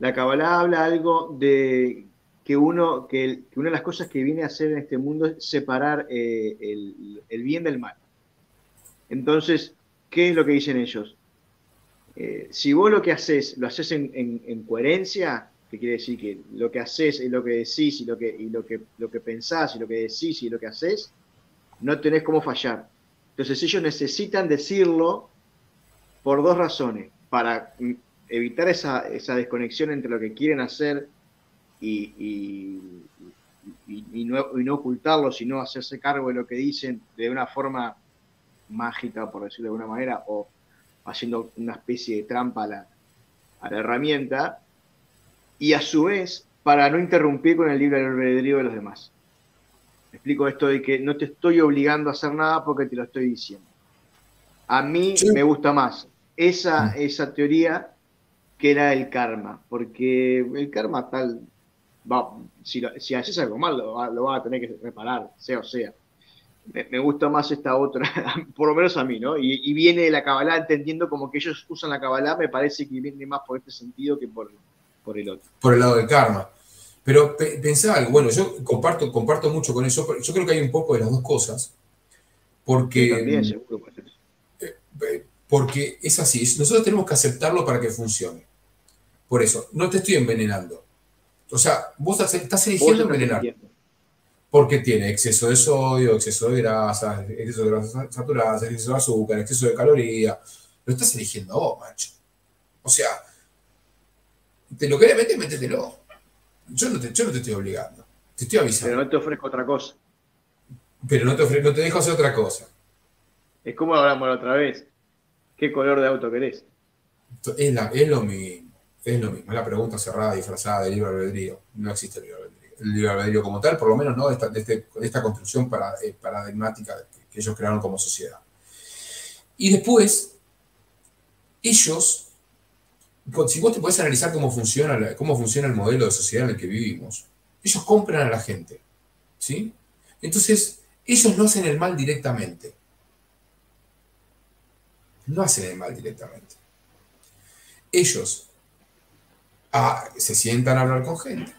la Kabbalah habla algo de que uno, que, una de las cosas que viene a hacer en este mundo es separar eh, el, bien del mal. Entonces, ¿qué es lo que dicen ellos? Eh, si vos lo que haces, lo haces en coherencia, que quiere decir que lo que haces es lo que decís y lo que, y lo que, lo que pensás y lo que decís y lo que haces, no tenés cómo fallar. Entonces ellos necesitan decirlo por dos razones, para evitar esa, desconexión entre lo que quieren hacer y, y, no, ocultarlo, sino hacerse cargo de lo que dicen de una forma mágica, por decirlo de alguna manera, o haciendo una especie de trampa a la, a la herramienta, y a su vez para no interrumpir con el libre albedrío de los demás. explico esto de que no te estoy obligando a hacer nada porque te lo estoy diciendo. A mí me gusta más esa, esa teoría que era el karma, porque el karma tal, va, si, si haces algo mal, lo, lo vas a tener que reparar, sea o sea. Me, gusta más esta otra, por lo menos a mí, ¿no? Y, viene la Kabbalah entendiendo como que ellos usan la Kabbalah, me parece que viene más por este sentido que por, por el otro. Por el lado del karma. Pero pensaba algo, bueno, yo comparto, comparto mucho con eso, yo creo que hay un poco de las dos cosas, porque... también, seguro, eh, eh, porque es así, nosotros tenemos que aceptarlo para que funcione. Por eso, no te estoy envenenando. O sea, vos estás eligiendo envenenar. Porque tiene exceso de sodio, exceso de grasa, exceso de grasas saturadas, exceso de azúcar, exceso de caloría. Lo estás eligiendo vos, macho. O sea, ¿Te lo querés meter? Métetelo. Yo no, te, yo no te estoy obligando. Te estoy avisando. Pero no te ofrezco otra cosa. Pero no te, ofrezco, no te dejo hacer otra cosa. Es como hablamos la otra vez. ¿Qué color de auto querés? Es, la, es lo mismo. Es lo mismo, es la pregunta cerrada, disfrazada del libre albedrío. No existe el libre albedrío, el libre albedrío como tal, por lo menos no de esta, este, construcción para, eh, paradigmática que, que ellos crearon como sociedad. Y después, ellos si vos te podés analizar cómo funciona, cómo funciona el modelo de sociedad en el que vivimos, ellos compran a la gente. ¿Sí? Entonces, ellos no hacen el mal directamente. No hacen el mal directamente. Ellos ah, se sientan a hablar con gente,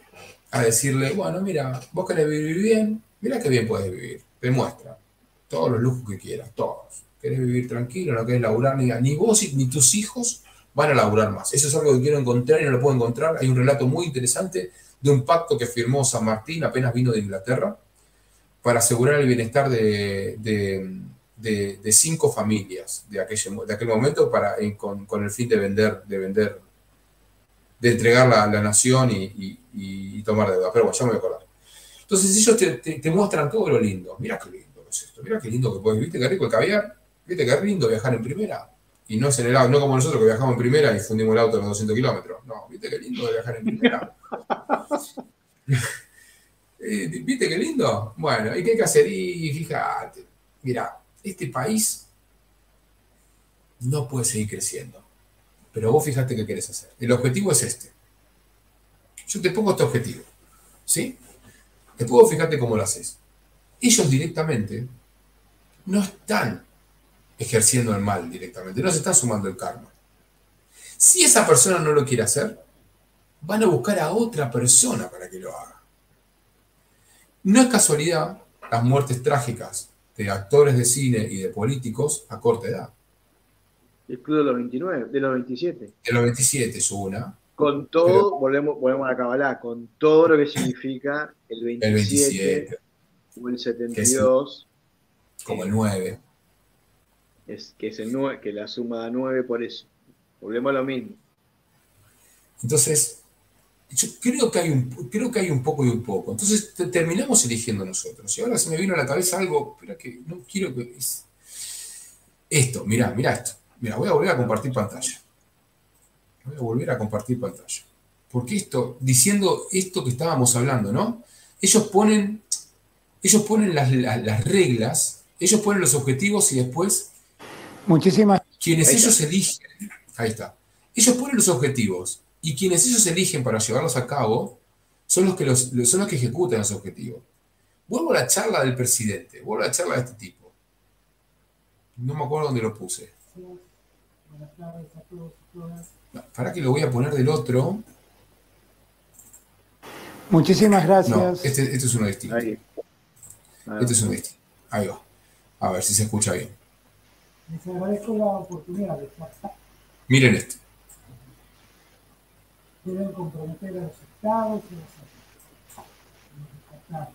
a decirle, bueno, mira, vos querés vivir bien, mira qué bien puedes vivir. Demuestra todos los lujos que quieras, todos. Querés vivir tranquilo, no querés laburar ni, ni vos ni tus hijos van a laburar más. Eso es algo que quiero encontrar y no lo puedo encontrar. Hay un relato muy interesante de un pacto que firmó San Martín, apenas vino de Inglaterra, para asegurar el bienestar de, de, cinco familias de aquel, de aquel momento para, con, con, el fin de vender, de vender, de entregar la, la nación y, y, tomar deuda. Pero bueno, ya me voy a acordar. Entonces ellos te, te, muestran todo lo lindo. Mira qué lindo es esto, mira qué lindo que puedes, viste qué rico el caviar, viste qué lindo viajar en primera y no es en el auto, no como nosotros que viajamos en primera y fundimos el auto a los 200 kilómetros. No, viste qué lindo de viajar en primera. Eh, ¿Viste qué lindo? Bueno, ¿y qué hay que hacer? Y fíjate, mira, este país no puede seguir creciendo. Pero vos fíjate qué querés hacer. El objetivo es este. Yo te pongo este objetivo. ¿Sí? Después vos fíjate cómo lo haces. Ellos directamente no están ejerciendo el mal directamente, no se está sumando el karma. Si esa persona no lo quiere hacer, van a buscar a otra persona para que lo haga. No es casualidad las muertes trágicas de actores de cine y de políticos a corta edad. El club de los 29, de los 27. De los 27 es una. Con todo, volvemos, volvemos a la Kabbalah, con todo lo que significa el 27, o el 72. como el 9 es que, es el 9, que la suma da 9 por eso. Volvemos a lo mismo. Entonces, yo creo que hay un, creo que hay un poco y un poco. Entonces terminamos eligiendo nosotros. Y ahora se me vino a la cabeza algo, pero que no quiero que... Esto, mirá, mirá esto. Mira, voy a volver a compartir pantalla. Voy a volver a compartir pantalla. Porque esto, diciendo esto que estábamos hablando, ¿no? Ellos ponen, ellos ponen las, las reglas, ellos ponen los objetivos y después Muchísimas. Quienes ellos eligen, ahí está. Ellos ponen los objetivos y quienes ellos eligen para llevarlos a cabo son los que, los, son los que ejecutan los objetivos. Vuelvo a la charla del presidente, vuelvo a la charla de este tipo. No me acuerdo dónde lo puse. Para que lo voy a poner del otro. Muchísimas gracias. este, este, es uno distinto. Este es uno distinto. Ahí va. A ver si se escucha bien. Les agradezco la oportunidad de estar. Miren esto. Deben comprometer a los estados y a los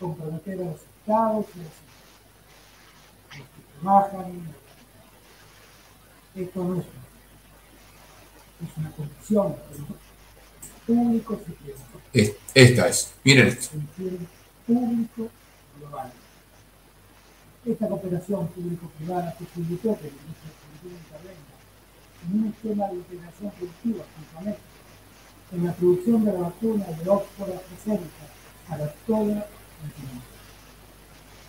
Comprometer a los estados y a los los que trabajan. Esto no es, una condición público y Esta es. Miren esto. Público global. Esta cooperación público-privada posibilitó que el ministro de en un esquema de integración productiva con en la producción de la vacuna de Oxford AstraZeneca para toda continente.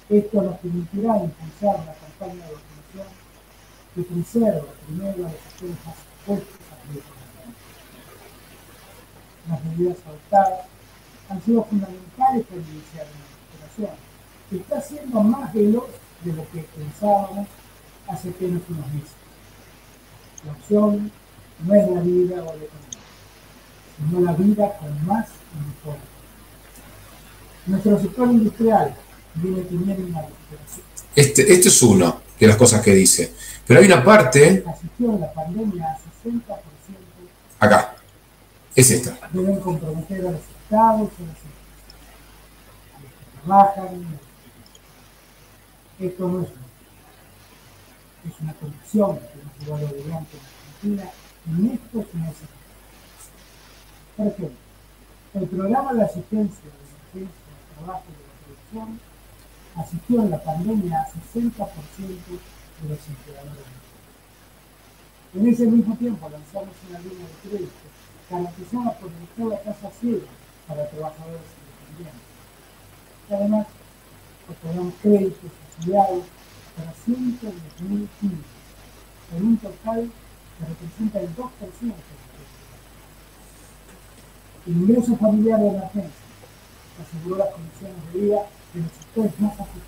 Esto nos permitirá impulsar vacunación que preserva primero los actores más expuestos a riesgos Las medidas adoptadas han sido fundamentales para iniciar una recuperación que está siendo más veloz de lo que pensábamos hace apenas unos meses. La opción no es la vida o la economía, sino la vida con más mejor. Nuestro sector industrial viene teniendo una recuperación. Este, este es uno de las cosas que dice. Pero hay una parte. La la pandemia a 60%. Acá. Es esta. Deben comprometer a los estados y a los que trabajan, esto no es, es una condición que hemos llevado adelante en Argentina en estos meses. Por ejemplo, el programa de asistencia de emergencia de trabajo de la producción asistió en la pandemia a 60% de los empleadores. En ese mismo tiempo lanzamos una línea de crédito garantizada por el Estado a tasa cero para trabajadores independientes. Además, otorgamos créditos afiliados para 110.000 pymes, con un total que representa el 2% de la El ingreso familiar de emergencia aseguró las condiciones de vida de los sectores más afectados,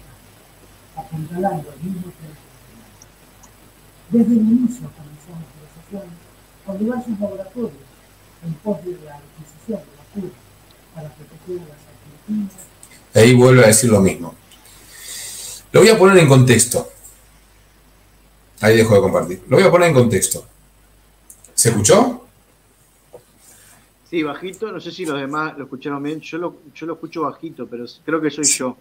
apuntalando el mismo crédito. Desde el inicio comenzamos negociaciones con diversos laboratorios en pos de la adquisición de vacunas para proteger a las argentinas. Ahí vuelve a decir lo mismo. Lo voy a poner en contexto. Ahí dejo de compartir. Lo voy a poner en contexto. ¿Se escuchó? Sí, bajito. No sé si los demás lo escucharon bien. Yo lo, yo lo escucho bajito, pero creo que soy yo.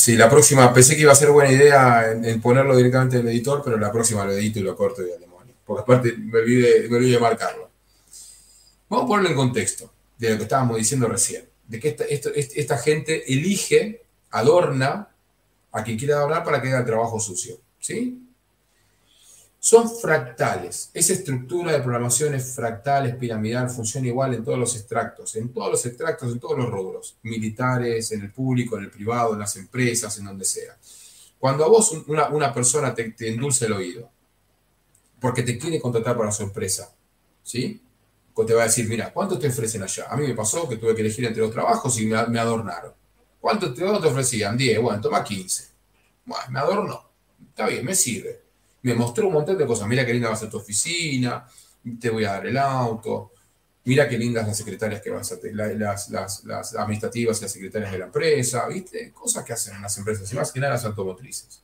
Sí, la próxima, pensé que iba a ser buena idea en, ponerlo directamente en el editor, pero la próxima lo edito y lo corto y al demonio. Porque aparte me olvidé, me olvidé de marcarlo. Vamos a ponerlo en contexto de lo que estábamos diciendo recién. De que esta gente elige, adorna a quien quiera adornar para que haga el trabajo sucio. ¿Sí? Son fractales. Esa estructura de programación es fractal, es piramidal, funciona igual en todos los extractos, en todos los extractos, en todos los rubros, militares, en el público, en el privado, en las empresas, en donde sea. Cuando a vos un- una, una persona te, te endulce el oído, porque te quiere contratar para su empresa, ¿sí? O te va a decir, mira, ¿cuánto te ofrecen allá? A mí me pasó que tuve que elegir entre los trabajos y me, adornaron. ¿Cuánto te, te ofrecían? 10, bueno, toma 15. Bueno, me adornó. Está bien, me sirve. Me mostró un montón de cosas. Mira qué linda va a tu oficina, te voy a dar el auto, mira qué lindas las secretarias que vas a tener, la- las, las, las administrativas y las secretarias de la empresa, ¿viste? Cosas que hacen las empresas, y más que nada las automotrices.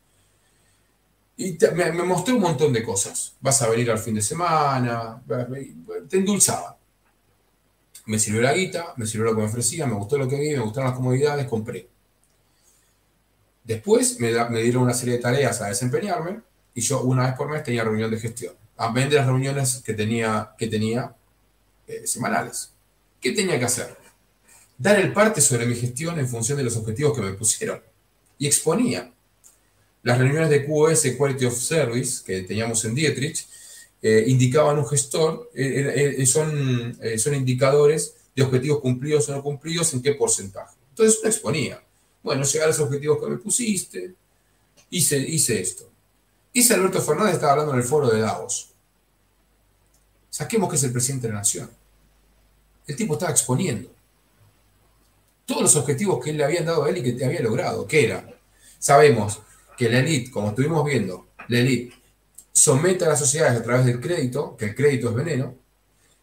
Y me, me mostró un montón de cosas. Vas a venir al fin de semana, te endulzaba. Me sirvió la guita, me sirvió lo que me ofrecía, me gustó lo que vi, me gustaron las comodidades, compré. Después me dieron una serie de tareas a desempeñarme y yo una vez por mes tenía reunión de gestión. Amén de las reuniones que tenía, que tenía eh, semanales. ¿Qué tenía que hacer? Dar el parte sobre mi gestión en función de los objetivos que me pusieron. Y exponía. Las reuniones de QoS, Quality of Service, que teníamos en Dietrich, eh, indicaban un gestor, eh, son, son indicadores de objetivos cumplidos o no cumplidos, en qué porcentaje. Entonces uno exponía, bueno, llegar a los objetivos que me pusiste, hice, hice esto. Ese Alberto Fernández estaba hablando en el foro de Davos. Saquemos que es el presidente de la nación. El tipo estaba exponiendo todos los objetivos que le habían dado a él y que había logrado. ¿Qué era? Sabemos que la élite, como estuvimos viendo, la élite somete a las sociedades a través del crédito, que el crédito es veneno,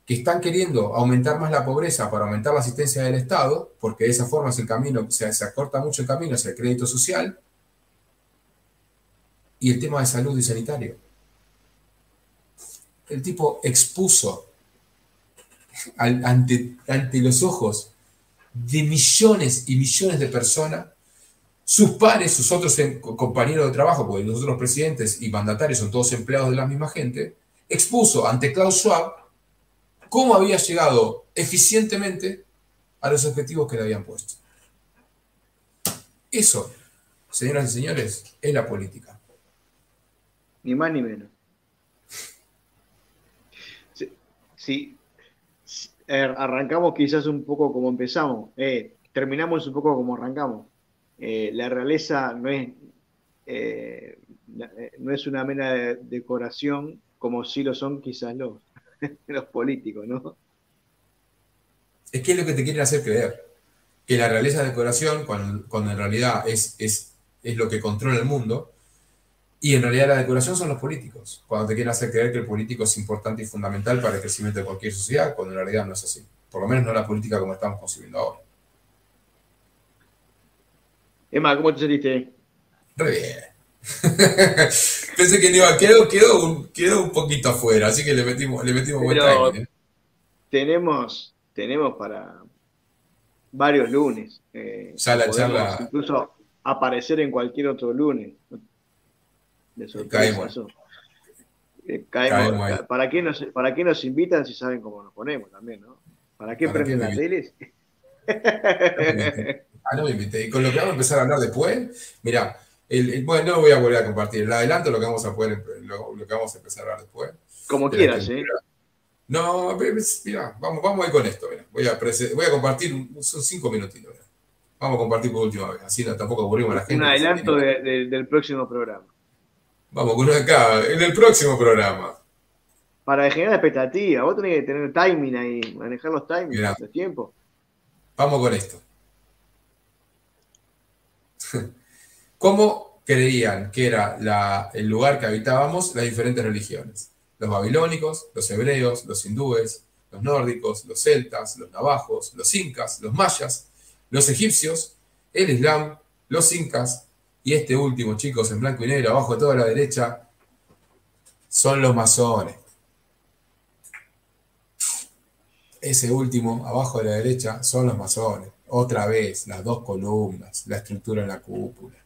que están queriendo aumentar más la pobreza para aumentar la asistencia del Estado, porque de esa forma es el camino, se, se acorta mucho el camino hacia el crédito social, y el tema de salud y sanitario. El tipo expuso ante, ante los ojos de millones y millones de personas, sus pares, sus otros co- compañeros de trabajo, porque los otros presidentes y mandatarios son todos empleados de la misma gente, expuso ante Klaus Schwab cómo había llegado eficientemente a los objetivos que le habían puesto. Eso, señoras y señores, es la política. Ni más ni menos. Sí, sí, eh, arrancamos quizás un poco como empezamos, eh, terminamos un poco como arrancamos. Eh, la realeza no es, eh, no es una mera de- decoración como sí lo son quizás los, los políticos, ¿no? Es que es lo que te quieren hacer creer. Que la realeza es decoración, cuando, cuando en realidad es, es, es lo que controla el mundo. Y en realidad la decoración son los políticos. Cuando te quieren hacer creer que el político es importante y fundamental para el crecimiento de cualquier sociedad, cuando en realidad no es así. Por lo menos no la política como estamos concibiendo ahora. Emma, ¿cómo te sentiste? Re bien. Pensé que iba, quedó, quedó, un, quedó un poquito afuera, así que le metimos, le metimos buen timing, ¿eh? Tenemos, tenemos para varios lunes. eh, Ya la podemos charla- Incluso aparecer en cualquier otro lunes. De sorpresa, Caemos. eso. Eh, caemos. Caemos ahí. ¿Para, qué nos, ¿Para qué nos invitan si saben cómo nos ponemos también, no? ¿Para qué ¿Para qué prenden me la tele? Ah, no me invité. Y con lo que vamos a empezar a hablar después, mira, el, el- bueno, no voy a volver a compartir. El adelanto lo que vamos a poder, lo, lo que vamos a empezar a hablar después. Como quieras, ¿eh? No, mira, vamos, vamos a ir con esto. Voy, a voy a compartir, son cinco minutitos. Vamos a compartir por última vez, así no, tampoco aburrimos a la gente. Un adelanto del próximo programa. Vamos con acá, en el próximo programa. Para generar expectativa, vos tenés que tener timing ahí, manejar los timings, los tiempos. Vamos con esto. ¿Cómo creían que era el lugar que habitábamos las diferentes religiones? Los babilónicos, los hebreos, los hindúes, los nórdicos, los celtas, los navajos, los incas, los mayas, los egipcios, el islam, los incas y este último, chicos, en blanco y negro, abajo toda la derecha, son los masones. Ese último, abajo de la derecha, son los masones. Otra vez, las dos columnas, la estructura en la cúpula.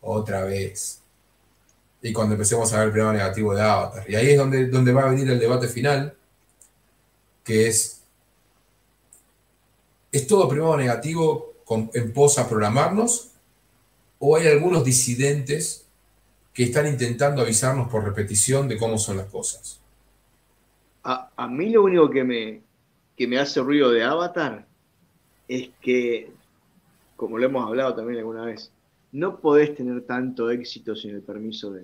Otra vez. Y cuando empecemos a ver el plano negativo de Avatar. Y ahí es donde, donde va a venir el debate final, que es, ¿es todo primero negativo en pos a programarnos? ¿O hay algunos disidentes que están intentando avisarnos por repetición de cómo son las cosas? A, mí lo único que me, que me hace ruido de Avatar es que, como lo hemos hablado también alguna vez, no podés tener tanto éxito sin el permiso de,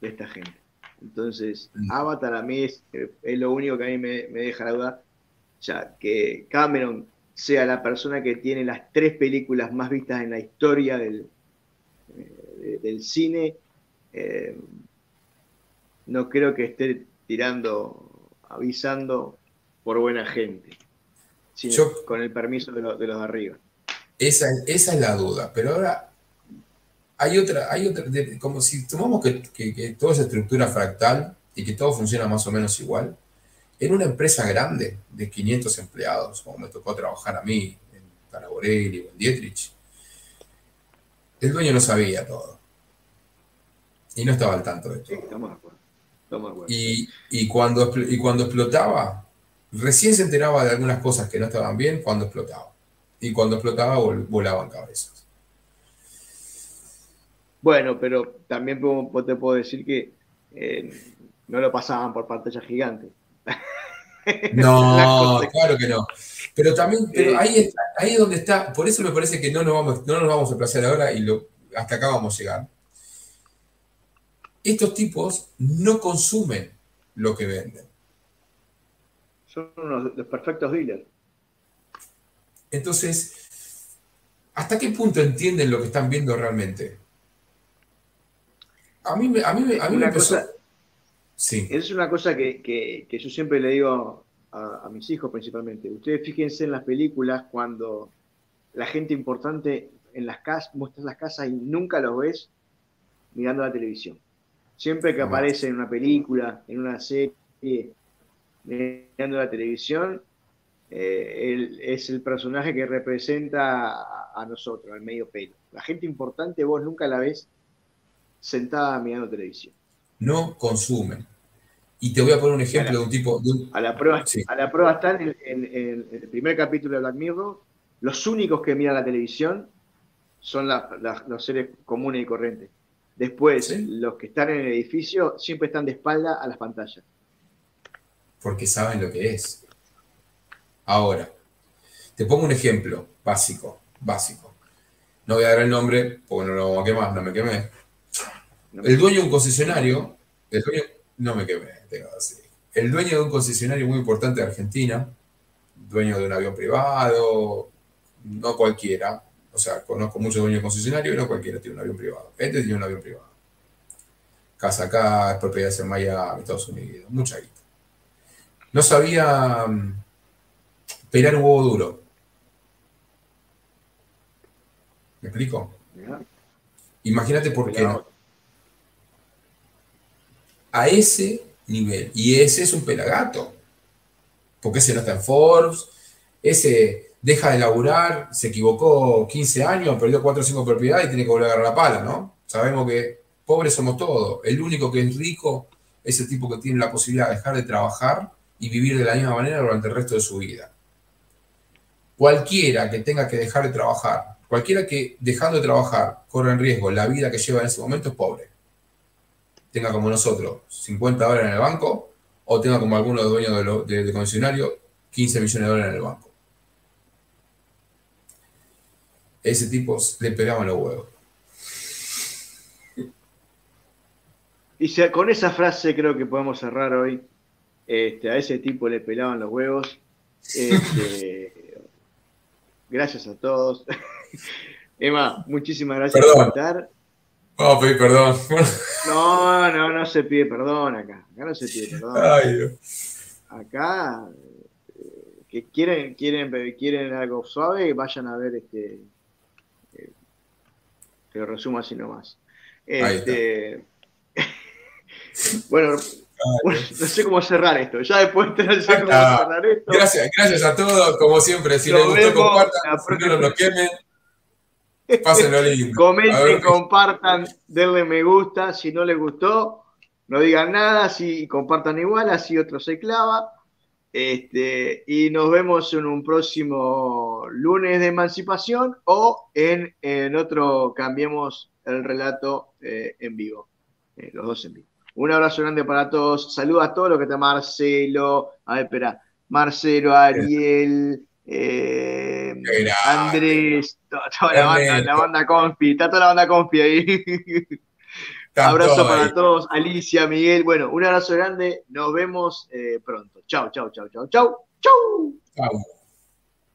de esta gente. Entonces, mm. Avatar a mí es, lo único que a mí me, deja la duda. Ya, que Cameron sea la persona que tiene las tres películas más vistas en la historia del, eh, del cine, eh, no creo que esté tirando, avisando por buena gente, sino con el permiso de, los de arriba. Esa, esa, es la duda, pero ahora hay otra, hay otra, como si tomamos que, que, toda esa estructura fractal y que todo funciona más o menos igual, en una empresa grande de 500 empleados, como me tocó trabajar a mí en Taraborelli o en Dietrich, el dueño no sabía todo. Y no estaba al tanto de todo. estamos de acuerdo. Y, y, cuando, y cuando explotaba, recién se enteraba de algunas cosas que no estaban bien cuando explotaba. Y cuando explotaba volaban cabezas. Bueno, pero también te puedo decir que eh, no lo pasaban por pantalla gigante. No, claro que no. Pero también, pero ahí, ahí es donde está, por eso me parece que no nos vamos, no nos vamos a placer ahora y lo, hasta acá vamos a llegar estos tipos no consumen lo que venden. Son unos los perfectos dealers. Entonces, ¿hasta qué punto entienden lo que están viendo realmente? A mí, a mí, a mí me empezó... sí. Es una cosa que, yo siempre le digo a, mis hijos principalmente. Ustedes fíjense en las películas cuando la gente importante en las casas, muestras las casas y nunca los ves mirando la televisión. Siempre que aparece en una película, en una serie, mirando la televisión, eh, él es el personaje que representa a, nosotros, al medio pelo. La gente importante vos nunca la ves sentada mirando televisión. No consumen. Y te voy a poner un ejemplo de un tipo... a, la prueba, a la prueba están en, el primer capítulo de Black Mirror, los únicos que miran la televisión son los seres comunes y corrientes. Después, los que están en el edificio siempre están de espalda a las pantallas. Porque saben lo que es. Ahora, te pongo un ejemplo básico, básico. No voy a dar el nombre porque no lo vamos a quemar, no me quemé. El dueño de un concesionario, el dueño, no me quemé, tengo así. El dueño de un concesionario muy importante de Argentina, dueño de un avión privado, no cualquiera, o sea, conozco muchos dueños de concesionario y no cualquiera tiene un avión privado. Este tiene un avión privado. Casa acá, propiedades en Miami, Estados Unidos, mucha guita. No sabía mm, pelar un huevo duro. ¿Me explico? Imagínate por qué no. A ese nivel. Y ese es un pelagato. Porque ese no está en Forbes. Ese deja de laburar, se equivocó 15 años, perdió 4 o 5 propiedades y tiene que volver a agarrar la pala, ¿no? Sabemos que pobres somos todos. El único que es rico es el tipo que tiene la posibilidad de dejar de trabajar y vivir de la misma manera durante el resto de su vida. Cualquiera que tenga que dejar de trabajar, cualquiera que dejando de trabajar corra en riesgo la vida que lleva en ese momento es pobre. Tenga como nosotros 50 dólares en el banco o tenga como algunos dueños de, lo, de, de concesionario 15 millones de dólares en el banco. Ese tipo le pegaban los huevos. Y con esa frase creo que podemos cerrar hoy. Este, a ese tipo le pelaban los huevos. Este, gracias a todos. Emma, muchísimas gracias Perdón. por estar. Vamos a pedir perdón. No, no, no se pide perdón acá. Acá no se pide perdón. Ay, Dios. Acá, eh, que quieren, quieren, quieren algo suave, vayan a ver este. eh, que lo resumo así nomás. Este, bueno, bueno, no sé cómo cerrar esto. Ya después no sé cómo Ah, cerrar esto. Gracias, gracias a todos. Como siempre, si Nos les gustó, compartan. No nos quemen, pásenlo lindo. Comenten, compartan, denle me gusta. Si no les gustó, no digan nada. Si compartan igual, así otro se clava. Este, y nos vemos en un próximo lunes de emancipación o en, en otro Cambiemos el relato eh, en vivo. Eh, los dos en vivo. Un abrazo grande para todos. Saludos a todos los que están. Marcelo, a ver, espera. Marcelo, Ariel, eh. Andrés, to- toda la banda, la banda Confi, está toda la banda Confi ahí. Abrazo para ahí. todos, Alicia, Miguel. Bueno, un abrazo grande. Nos vemos eh, pronto. Chau, chau, chau, chau, chau. Chau. Chau.